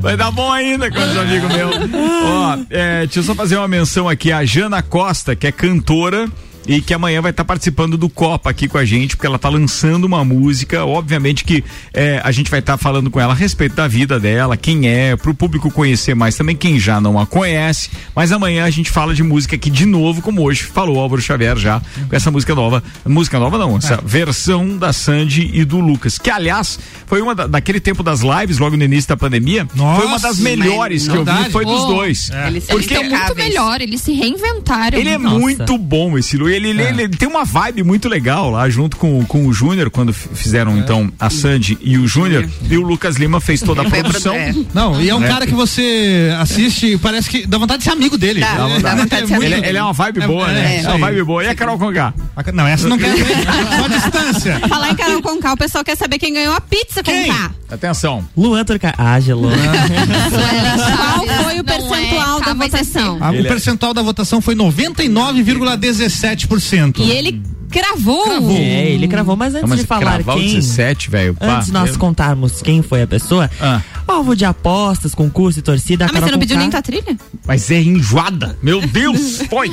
Vai dar bom ainda com os amigos meus. Ó, é, deixa eu só fazer uma menção aqui. A Jana Costa, que é cantora. E que amanhã vai estar participando do Copa aqui com a gente, porque ela está lançando uma música. Obviamente que é, a gente vai estar falando com ela a respeito da vida dela, quem é, para o público conhecer mais também, quem já não a conhece. Mas amanhã a gente fala de música aqui de novo, como hoje falou Álvaro Xavier já, com essa música nova. Música nova não, essa versão da Sandy e do Lucas. Que aliás, foi uma da, daquele tempo das lives, logo no início da pandemia. foi uma das Nossa, melhores que eu vi, foi dos Oh, dois. Eles Eles são estão muito melhor, eles se reinventaram. Ele é Nossa. muito bom esse Lu. Ele, ele, ele tem uma vibe muito legal lá, junto com, com o Júnior, quando fizeram então a Sandy e o Júnior. E o Lucas Lima fez toda a pro- produção. é. Não, e é um É. cara que você assiste e parece que dá vontade de ser amigo dele. Dá, É, dá vontade de ser Ele, amigo. ele é uma vibe É, boa, é, né? É, uma vibe boa. E a Carol Conká? Não, essa não quer ver. Só a distância. [LAUGHS] Falar em Carol Conká, o pessoal quer saber quem ganhou a pizza Quem? Conká. Atenção. Luan Turca. Ah, gelou. Qual [LAUGHS] foi o Não é, percentual da tá, votação? Ele o é- percentual da votação foi 99,17%. E ele cravou. É, ele cravou, mas antes mas de falar quem... 17, velho. Antes de nós eu- contarmos quem foi a pessoa, Ah. alvo de apostas, concurso e torcida. Ah, mas você não pediu nem tua trilha? Mas é enjoada. Meu Deus, [LAUGHS] foi.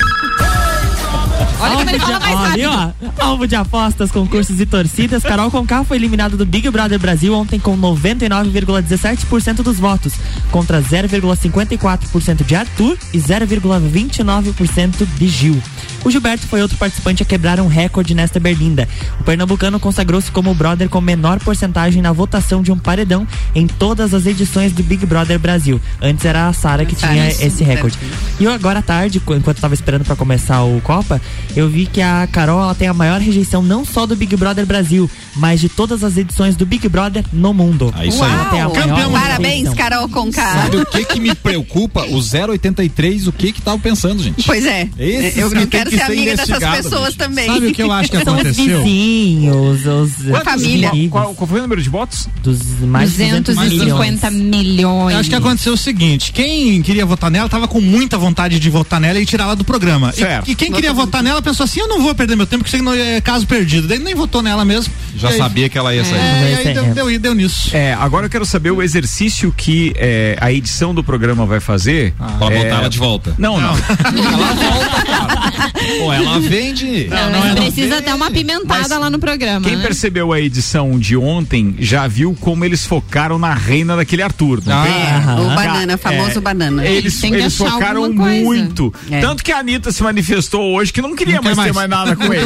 Olha Alvo de- ali, ó, alvo de apostas, concursos e torcidas, Carol Conká foi eliminada do Big Brother Brasil ontem com 99,17% dos votos, contra 0,54% de Arthur e 0,29% de Gil. O Gilberto foi outro participante a quebrar um recorde nesta berlinda. O pernambucano consagrou-se como o brother com menor porcentagem na votação de um paredão em todas as edições do Big Brother Brasil. Antes era a Sara que tinha esse recorde. E eu agora à tarde, qu- enquanto eu tava esperando pra começar o Copa, eu vi que a Carol ela tem a maior rejeição não só do Big Brother Brasil, mas de todas as edições do Big Brother no mundo. É isso aí. Campeão. Parabéns. Carol Conká. Sabe o que que me preocupa? O 083, o que que tava pensando, gente? Pois é. Esses eu que não quero que ser amiga dessas pessoas gente. também. Sabe o que eu acho que [LAUGHS] São os aconteceu? vizinhos, os A família. Qual, qual foi o número de votos? dos mais de 200 milhões. 250 milhões. Eu acho que aconteceu o seguinte: quem queria votar nela tava com muita vontade de votar nela e tirar ela do programa. E- Certo. E, quem queria votar nela pensou assim: eu não vou perder meu tempo, porque isso não é caso perdido. Daí nem votou nela mesmo. Já aí- sabia que ela ia sair. É, e aí deu, deu, deu nisso. É, agora eu quero saber o exercício que é, a edição do programa vai fazer. Pra é, botar ela de volta. Não, não. [LAUGHS] Pô, ela vende. Não, não não. Precisa dar uma pimentada lá no programa. Quem né? percebeu a edição de ontem já viu como eles focaram na reina daquele Arthur. Não Ah, tem? É, o Aham. banana, famoso É, banana. Eles, eles focaram muito. É. Tanto que a Anitta se manifestou hoje que não queria Não mais, quer ter mais. mais nada com [LAUGHS] ele.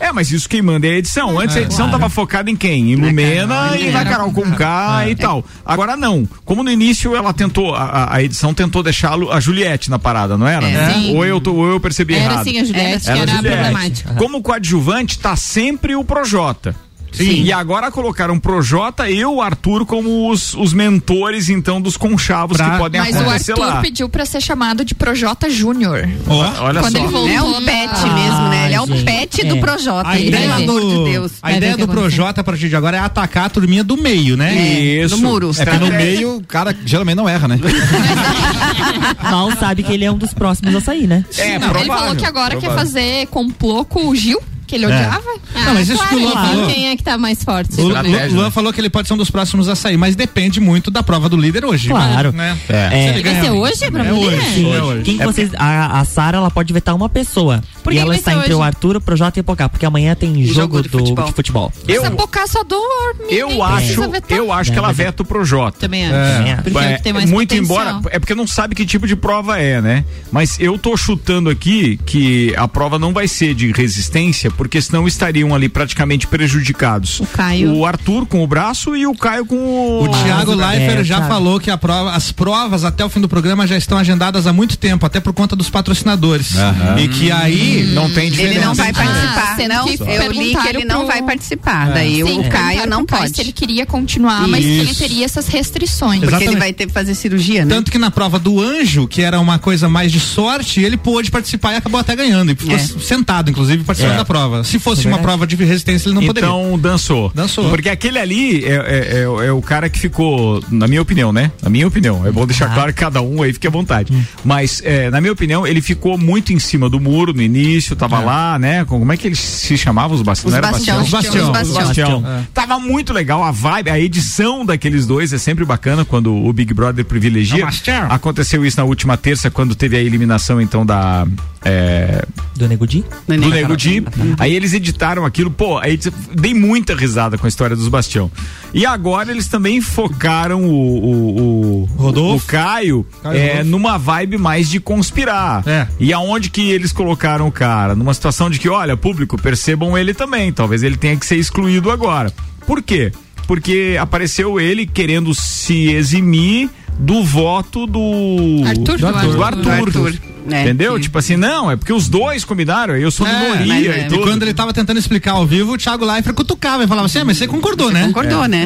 É, mas isso quem manda é a edição. Antes a edição tava focada em quem? Em Lumena Carol, e é. na Carol Conká e tal. Agora não. Como no início ela tentou, a, a- edição tentou deixar a Juliette na parada, não era? É, sim. Ou eu, ou eu percebi Era errado. sim a Juliette, que Era era a Juliette. problemática. Como coadjuvante tá sempre o Projota. Sim. E agora colocaram Projota e o Arthur como os, os mentores, então, dos conchavos Pra- que podem Mas o acontecer Arthur lá. pediu pra ser chamado de Projota Júnior. Olha Quando só. ele voltou É um pet na- mesmo, né? Ele é o gente, pet é. do Projota. A ideia pelo do, amor de Deus. a ideia o do. Projota a partir de agora é atacar a turminha do meio, né? É, Isso. do muro. É porque no meio, o cara geralmente não erra, né? [LAUGHS] Mal sabe que ele é um dos próximos a sair, né? É, Ele provável, falou que agora quer provável. fazer complô com o Gil, que ele É. odiava. Não, mas isso que o Luan claro, falou. Quem é que tá mais forte? O Lu- Luan né? falou que ele pode ser um dos próximos a sair, mas depende muito da prova do líder hoje. Claro. Né? É. É. Vai ser hoje, É hoje. Sim, É hoje. quem que vocês. A, a Sara ela pode vetar uma pessoa. Por e ela está ser entre hoje? o Arthur, o Projota e o Pocá, porque amanhã tem jogo, de do, futebol. de futebol. Eu, Essa boca só dorme. eu acho, vetar. eu acho que ela veta o Projota. Também acho. É. Porque é tem mais muito embora, é porque não sabe que tipo de prova é, né? Mas eu tô chutando aqui que a prova não vai ser de resistência, porque senão estariam ali praticamente prejudicados. O Caio. O Arthur com o braço e o Caio com o. O Thiago Leifert é, já sabe. falou que a prova, as provas até o fim do programa já estão agendadas há muito tempo, até por conta dos patrocinadores. Aham. E que aí não tem diferença. Ele não vai participar, Ah, não. que Eu li que ele não pro- vai participar. Daí Sim, o Caio não pro Caio pode. Se ele queria continuar, mas que ele Isso. teria essas restrições. Porque Exatamente. ele vai ter que fazer cirurgia, né? Tanto que na prova do anjo, que era uma coisa mais de sorte, ele pôde participar e acabou até ganhando. E ficou É. sentado, inclusive, participando É. da prova. Se fosse É uma prova de resistência, ele não poderia. Então dançou. Dançou. Porque aquele ali é, é- é- é o cara que ficou, na minha opinião, né? Na minha opinião. É bom deixar Ah. claro que cada um aí fique à vontade. Hum. Mas, é, na minha opinião, ele ficou muito em cima do muro no início, tava lá, né? Com- Como é que eles se chamavam? Os bastiões? Os Não era bastião. Os bastião. Os bastião. Bastião. É. Tava muito legal a vibe, a edição daqueles dois é sempre bacana quando o Big Brother É privilegia. o Bastião. Aconteceu isso na última terça, quando teve a eliminação, então, da. É, Do Nego Di? Do. Nego Di. Aí eles editaram aquilo, pô, aí dei muita risada com a história dos Bastião. E agora eles também focaram o, o, o, Rodolfo. o Caio, Caio é, Rodolfo. numa vibe mais de conspirar. É. E aonde que eles colocaram o cara? Numa situação de que, olha, público, percebam ele também. Talvez ele tenha que ser excluído agora. Por quê? Porque apareceu ele querendo se eximir do voto do Arthur? do Arthur. Do Arthur. Do Arthur, é. Entendeu? Sim. Tipo assim, não, é porque os dois combinaram, eu sou É, minoria mas e é. E tudo. quando ele tava tentando explicar ao vivo, o Thiago Leifert cutucava e falava assim: ah, mas você concordou, né? Concordou, né?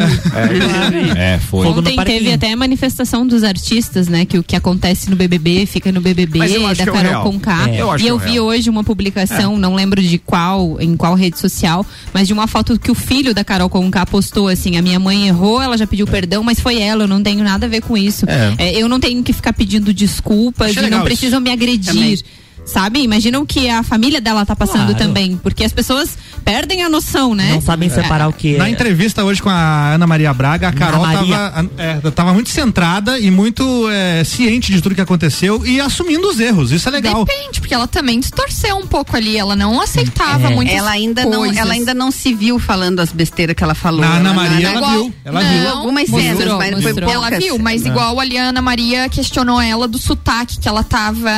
É, [LAUGHS] foi. Fogo no Ontem teve até a manifestação dos artistas, né? Que o que acontece no BBB fica no BBB, da é Carol. Conká. É. Eu acho E é eu vi hoje uma publicação, não lembro de qual, em qual rede social, mas de uma foto que o filho da Carol Conká postou assim: a minha mãe errou, ela já pediu perdão, mas foi ela, eu não tenho nada a ver com isso. É. É, eu não tenho que ficar pedindo desculpas Achei e não isso. precisam me agredir. Também. Sabe? Imagina o que a família dela tá passando Claro. também. Porque as pessoas perdem a noção, né? Não sabem separar o que Na é. entrevista hoje com a Ana Maria Braga, a Carol Maria. tava, é, tava muito centrada e muito é, ciente de tudo que aconteceu e assumindo os erros. Isso é legal. Depende, porque ela também distorceu um pouco ali. Ela não aceitava É. muitas Ela ainda, não, coisas. ela ainda não se viu falando as besteiras que ela falou. Na Ana Maria, ela- ela viu. Ela viu. não, Algumas mostrou, cenas, mas foi poucas. Ela viu, mas É. igual ali a Ana Maria questionou ela do sotaque, que ela tava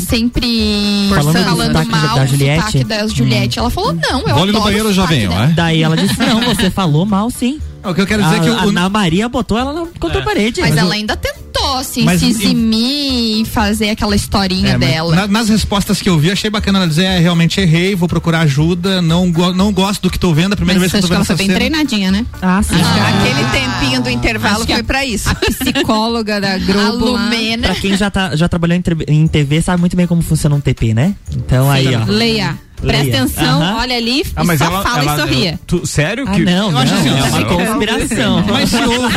sempre Falando do falando mal da do Juliette. sotaque da Juliette. Ela falou, não, eu Vole no banheiro, já venho, dela. é? Daí ela disse, não, você [LAUGHS] falou mal sim. O que eu quero dizer é que a, o, a o- Ana Maria botou ela na- contra a parede. Mas Mas ela o- ainda tentou, assim, Mas se eximir e fazer aquela historinha É, dela. na- nas respostas que eu vi, achei bacana ela dizer, é, realmente errei, vou procurar ajuda, não, go- não gosto do que tô vendo, a primeira Mas vez que eu acho tô que vendo ela foi bem cena. treinadinha, né? Ah, sim. Aquele tempinho do intervalo foi a- pra isso. A psicóloga da [LAUGHS] Globo. lá. Lumena. Pra quem já, tá, já trabalhou em, em TV, sabe muito bem como funciona um TP, né? Então aí, ó. Leia. Presta atenção, Aham. olha ali Ah, mas só ela, fala ela- e sorria. ela- tu- sério Ah, que não, não, assim, é uma conspiração. [LAUGHS] Mas se houve,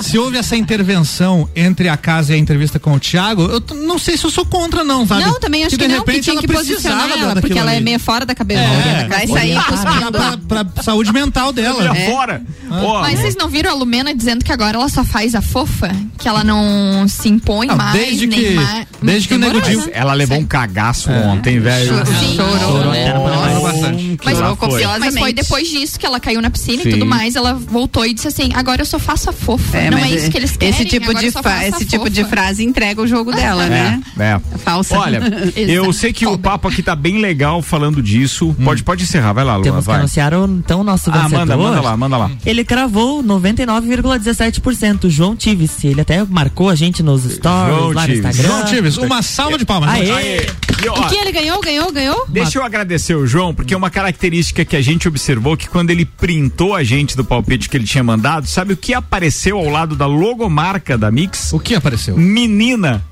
se houve essa intervenção entre a casa e a entrevista com o Thiago, eu não sei se eu sou contra, não, sabe? Não, também acho que, de não, que repente tinha ela que posicionar precisava ela, porque ela é meio fora da cabeça. É, Vai sair cuspindo. pra, pra saúde mental dela. É. fora. Ó, Mas vocês não viram a Lumena dizendo que agora ela só faz a fofa? Que ela não se impõe Não, mais, desde que- mais. desde que o Nego né? ela levou um cagaço ontem, velho. Chorou não poder mais. bastante. Mas, copiosamente. mas foi depois disso que ela caiu na piscina Sim. e tudo mais. Ela voltou e disse assim: agora eu só faço a fofa. É, não é isso que eles querem. Esse tipo agora de, esse tipo de fofa." frase entrega o jogo dela, né? É. Falsa. Olha, [LAUGHS] eu sei que o papo aqui tá bem legal falando disso. Pode, pode encerrar, vai lá, Luna, Temos que vai. anunciar o, então o nosso Ah, vencedor. manda, manda lá, manda lá. Ele cravou 99,17%. João Tives. Ele até marcou a gente nos stories João lá no. Instagram. João Tives, uma salva de palmas. Aê. Aê. E, ó, O que ele ganhou, ganhou, ganhou? Deixa eu agradecer o João, porque é uma característica que a gente observou que quando ele printou a gente do palpite que ele tinha mandado, sabe o que apareceu ao lado da logomarca da Mix? O que apareceu? Menina.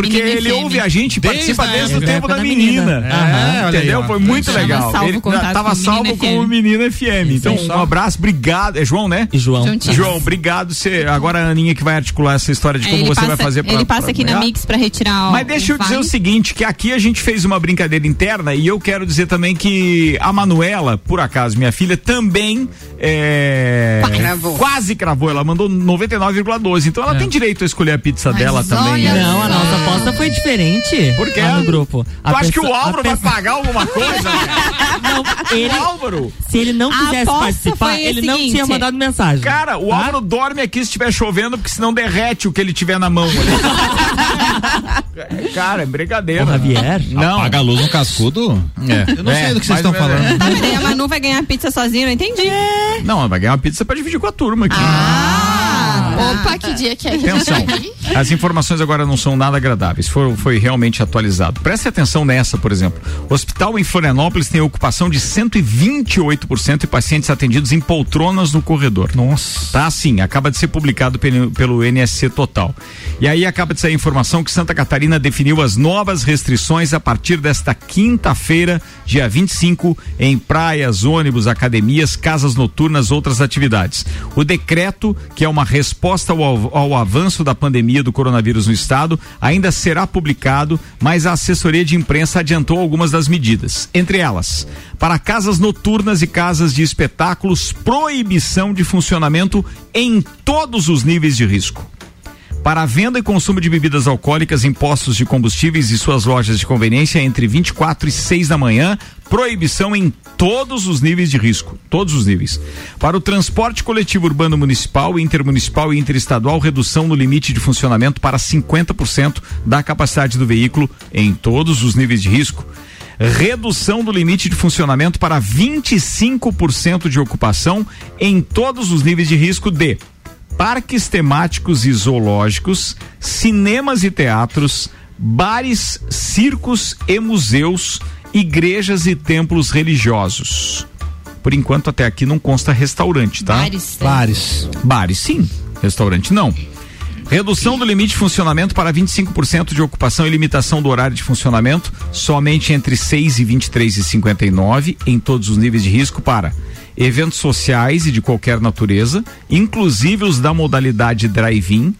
Porque Menina ele FM. ouve a gente e Desde participa a desde o tempo da, da menina. menina. É, aí, entendeu? ó. Foi muito legal. salvo ele tava com salvo com o FM. Menina FM. Então, um abraço, obrigado. É João, né? E João. João. João, obrigado. Você, agora a Aninha que vai articular essa história de É, como você passa, vai fazer pra Ele passa pra aqui na. Mix pra retirar o. Mas deixa eu dizer o seguinte, que aqui a gente fez uma brincadeira interna e eu quero dizer também que a Manuela, por acaso, minha filha, também é, Cravou. quase cravou, ela mandou 99,12. Então ela tem direito a escolher a pizza dela também. né? Não, a nossa aposta foi diferente. Por quê? Lá no grupo. Tu A acha que o Álvaro vai pagar alguma coisa? [LAUGHS] Ele, Álvaro? Se ele não A quisesse participar, ele não seguinte. tinha mandado mensagem. Cara, o Álvaro dorme aqui se estiver chovendo, porque senão derrete o que ele tiver na mão. ali. [LAUGHS] Cara, é brincadeira. Ô, Javier, não. Apaga a luz no cascudo? É. Eu não sei do que vocês mais estão ou menos. falando. Ah, daí a Manu vai ganhar pizza sozinha, não entendi. Não, ela vai ganhar uma pizza pra dividir com a turma aqui. Opa, que dia que é Atenção. [LAUGHS] As informações agora não são nada agradáveis. Foi, foi realmente atualizado. Preste atenção nessa, por exemplo. O hospital em Florianópolis tem ocupação de 128% e pacientes atendidos em poltronas no corredor. Nossa. Tá assim, acaba de ser publicado pelo, pelo NSC Total. E aí acaba de sair a informação que Santa Catarina definiu as novas restrições a partir desta quinta-feira, dia 25, em praias, ônibus, academias, casas noturnas, outras atividades. O decreto, que é uma resposta ao, ao avanço da pandemia do coronavírus no estado, ainda será publicado, mas a assessoria de imprensa adiantou algumas das medidas. Entre elas, para casas noturnas e casas de espetáculos, proibição de funcionamento em todos os níveis de risco. Para a venda e consumo de bebidas alcoólicas em postos de combustíveis e suas lojas de conveniência entre 24 e 6 da manhã, proibição em todos os níveis de risco, todos os níveis. Para o transporte coletivo urbano municipal, intermunicipal e interestadual, redução no limite de funcionamento para 50% da capacidade do veículo em todos os níveis de risco. Redução do limite de funcionamento para 25% de ocupação em todos os níveis de risco de parques temáticos e zoológicos, cinemas e teatros, bares, circos e museus, igrejas e templos religiosos. Por enquanto, até aqui não consta restaurante, tá? Bares, né? Bares. Bares, sim. Restaurante, não. Redução do limite de funcionamento para 25% de ocupação e limitação do horário de funcionamento somente entre 6 e 23 e 59 em todos os níveis de risco para eventos sociais e de qualquer natureza, inclusive os da modalidade drive-in,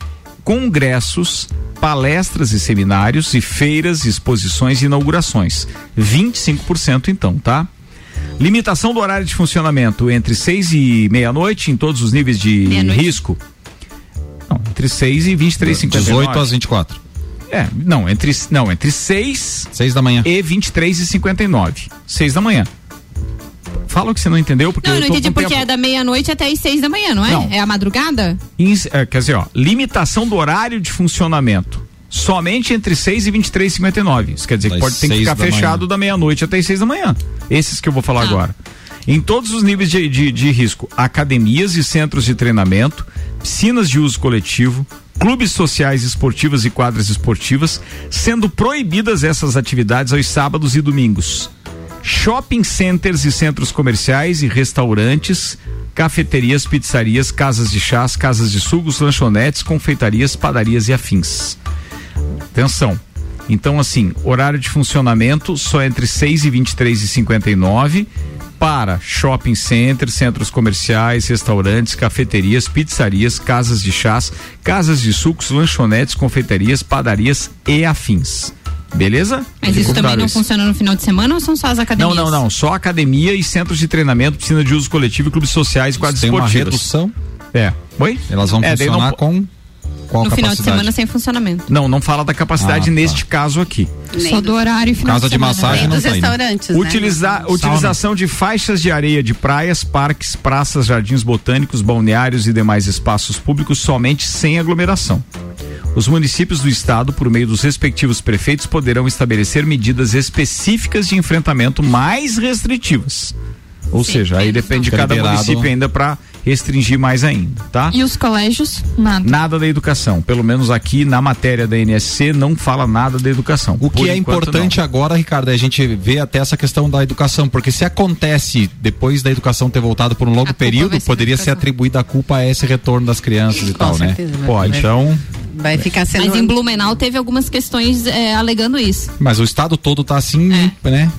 congressos, palestras e seminários e feiras, exposições e inaugurações. 25% então, tá? Limitação do horário de funcionamento entre 6 e meia-noite em todos os níveis de risco. Não, entre 6 e 23 e 59. 18 às 24. É, não, entre não, entre 6 6 da manhã. e 23 e 59. 6 da manhã. Fala o que você não entendeu, porque Não, eu não entendi porque tempo. é da meia-noite até as seis da manhã, não é? Não. É a madrugada? Ins- é, quer dizer, ó, limitação do horário de funcionamento. Somente entre 6 e 23 e 59. Isso quer dizer que Das pode ter que seis ficar da fechado manhã. da meia-noite até as 6 da manhã. Esses que eu vou falar agora. Em todos os níveis de, de, de risco, academias e centros de treinamento, piscinas de uso coletivo, clubes sociais esportivos e quadras esportivas, sendo proibidas essas atividades aos sábados e domingos. Shopping centers e centros comerciais e restaurantes, cafeterias, pizzarias, casas de chás, casas de sugos, lanchonetes, confeitarias, padarias e afins. Atenção. Então, assim, horário de funcionamento só entre 6 e 23 e 59 para shopping centers, centros comerciais, restaurantes, cafeterias, pizzarias, casas de chás, casas de sucos, lanchonetes, confeitarias, padarias e afins. Beleza? Mas isso também claro não isso? funciona no final de semana ou são só as academias? Não, não, não. Só academia e centros de treinamento, piscina de uso coletivo e clubes sociais e quadras Tem uma redução? É. Oi? Elas vão É, não funcionar po- com qual No final de semana sem funcionamento. Não, não fala da capacidade Ah, tá. neste caso aqui. Só do horário e final Casa de semana. massagem Nem não dos tem, né? restaurantes, né? Utiliza- utilização de faixas de areia de praias, parques, praças, jardins botânicos, balneários e demais espaços públicos somente sem aglomeração. Os municípios do estado, por meio dos respectivos prefeitos, poderão estabelecer medidas específicas de enfrentamento mais restritivas. Ou seja, aí depende de cada liberado. município ainda para restringir mais ainda, tá? E os colégios? Nada. Nada da educação. Pelo menos aqui na matéria da NSC não fala nada da educação. O que é enquanto, importante agora, Ricardo, é a gente ver até essa questão da educação, porque se acontece depois da educação ter voltado por um longo período, ser poderia ser atribuída a culpa a esse retorno das crianças e Com tal, certeza, né? Pode. Então, Vai ficar sendo. Mas em Blumenau teve algumas questões é, alegando isso. mas o estado todo tá assim, É. né?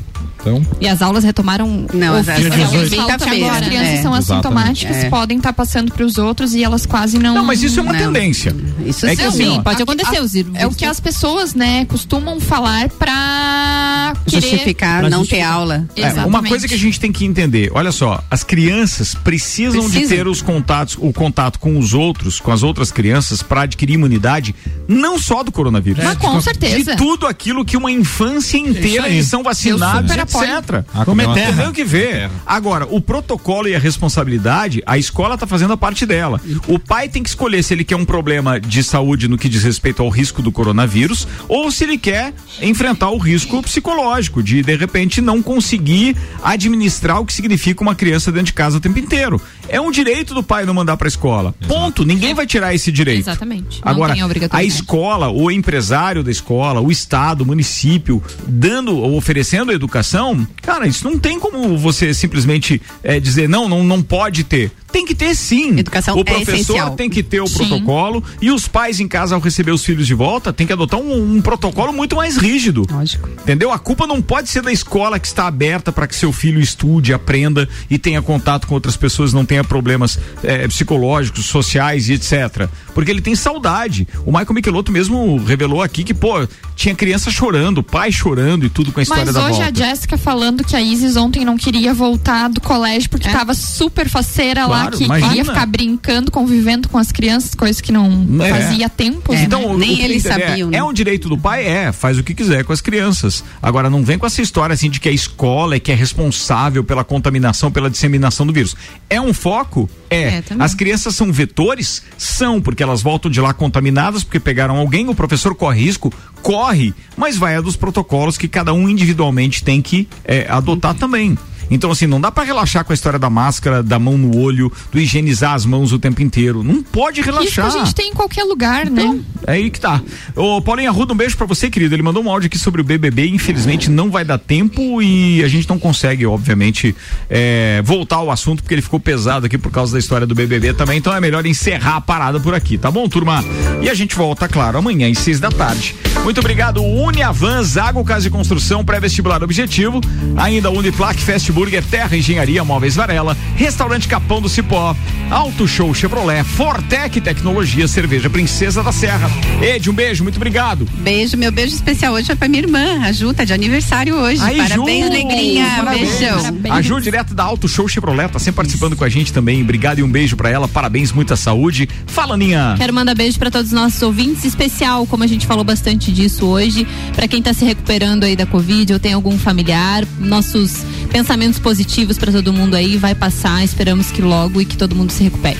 Então, E as aulas retomaram Não, as- oficialmente as- Eles falam que Quinta-feira, agora as crianças é. são assintomáticas, É. podem estar passando para os outros e elas quase não. Não, mas isso é uma Não. tendência. Isso É que sim. assim, pode A- acontecer, a- os É o que as pessoas, né, costumam falar pra querer Justificar Pra não justificar. ter aula. É, uma coisa que a gente tem que entender, olha só, as crianças precisam, de ter os contatos, o contato com os outros, com as outras crianças, para adquirir imunidade, não só do coronavírus. Mas com certeza. De tudo aquilo que uma infância inteira aí. eles são vacinados, super etc. Ah, Como é terra. Tem o que ver. Agora, o protocolo e a responsabilidade, a escola está fazendo a parte dela. O pai tem que escolher se ele quer um problema de saúde no que diz respeito ao risco do coronavírus ou se ele quer enfrentar o risco psicológico de de repente não conseguir administrar o que significa uma criança dentro de casa o tempo inteiro. É um direito do pai não mandar para a escola. Ponto. Ninguém vai tirar esse direito. Exatamente. Não Agora, tem a escola, o empresário da escola, o estado, o município, dando ou oferecendo a educação, cara, isso não tem como você simplesmente eh, dizer não, não, não pode ter. Tem que ter sim. Educação o é professor essencial. tem que ter o Sim. protocolo e os pais em casa ao receber os filhos de volta tem que adotar um, um protocolo muito mais rígido. Lógico. Entendeu? A culpa não pode ser da escola que está aberta para que seu filho estude, aprenda e tenha contato com outras pessoas, não tenha problemas eh, psicológicos, sociais e etc. Porque ele tem saudade. O Michael Michelotto mesmo revelou aqui que, pô, tinha criança chorando, pai chorando e tudo com a história Mas da hoje volta. a Jéssica falando que a Isis ontem não queria voltar do colégio porque tava super faceira lá, Claro, que imagina. queria ficar brincando, convivendo com as crianças, coisas que não É. fazia tempo. É, Então, o- nem eles entender sabiam, É, né? é um direito do pai? É, faz o que quiser com as crianças. Agora, não vem com essa história assim de que a escola é que é responsável pela contaminação, pela disseminação do vírus. É um foco? É. É, as crianças são vetores? São, porque elas voltam de lá contaminadas, porque pegaram alguém, o professor corre risco? Corre, mas vai a dos protocolos que cada um individualmente tem que é, adotar também. Então, assim, não dá pra relaxar com a história da máscara, da mão no olho, do higienizar as mãos o tempo inteiro. Não pode Isso relaxar. a gente tem em qualquer lugar, né? É aí que tá. Ô, Paulinho Arruda, um beijo pra você, querido. Ele mandou um áudio aqui sobre o BBB. Infelizmente não vai dar tempo e a gente não consegue, obviamente, é, voltar ao assunto porque ele ficou pesado aqui por causa da história do BBB também. Então é melhor encerrar a parada por aqui, tá bom, turma? E a gente volta, claro, amanhã às seis da tarde. Muito obrigado, Uniavan, Zago Casa e Construção, pré-vestibular objetivo. Ainda Uniplac, Fast Burger, Terra Engenharia, Móveis Varela, Restaurante Capão do Cipó, Auto Show Chevrolet, Fortec Tecnologia, Cerveja Princesa da Serra. Ed, um beijo, muito obrigado. Beijo, meu beijo especial hoje é pra minha irmã, a Ju, tá de aniversário hoje. Aí, Parabéns, Ju! Negrinha. Parabéns. Beijão. A Ju, direto da Auto Show Chevrolet, tá sempre participando com a gente também. Obrigado e um beijo pra ela. Parabéns, muita saúde. Fala, Ninha. Quero mandar beijo para todos os nossos ouvintes, especial, como a gente falou bastante disso hoje, para quem tá se recuperando aí da Covid ou tem algum familiar, nossos pensamentos positivos para todo mundo aí, vai passar, esperamos que logo e que todo mundo se recupere.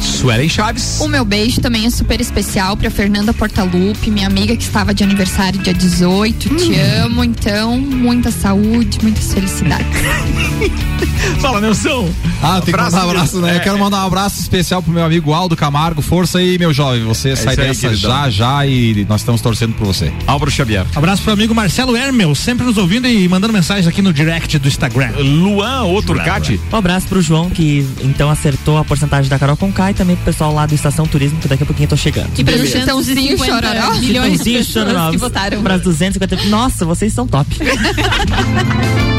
Suelen Chaves. O meu beijo também é super especial pra Fernanda Portalupe, minha amiga que estava de aniversário dia 18. Te Hum. amo, então. Muita saúde, muitas felicidades. [LAUGHS] Fala, Nelson. Ah, tem que mandar um abraço, né? é, Eu quero mandar um abraço especial pro meu amigo Aldo Camargo. Força aí, meu jovem. Você sai isso aí, dessa queridão. já, já e nós estamos torcendo por você. Álvaro Xavier. Abraço pro amigo Marcelo Hermel, sempre nos ouvindo e mandando mensagens aqui no direct do Instagram. Luan, outro Turcati. Um abraço pro João, que então acertou a porcentagem da Carol Conká e também pro pessoal lá do Estação Turismo, que daqui a pouquinho eu tô chegando. E para os. 250 Chororó. milhões de Chitãozinho, pessoas que votaram. Para 250. Nossa, vocês são top. [LAUGHS]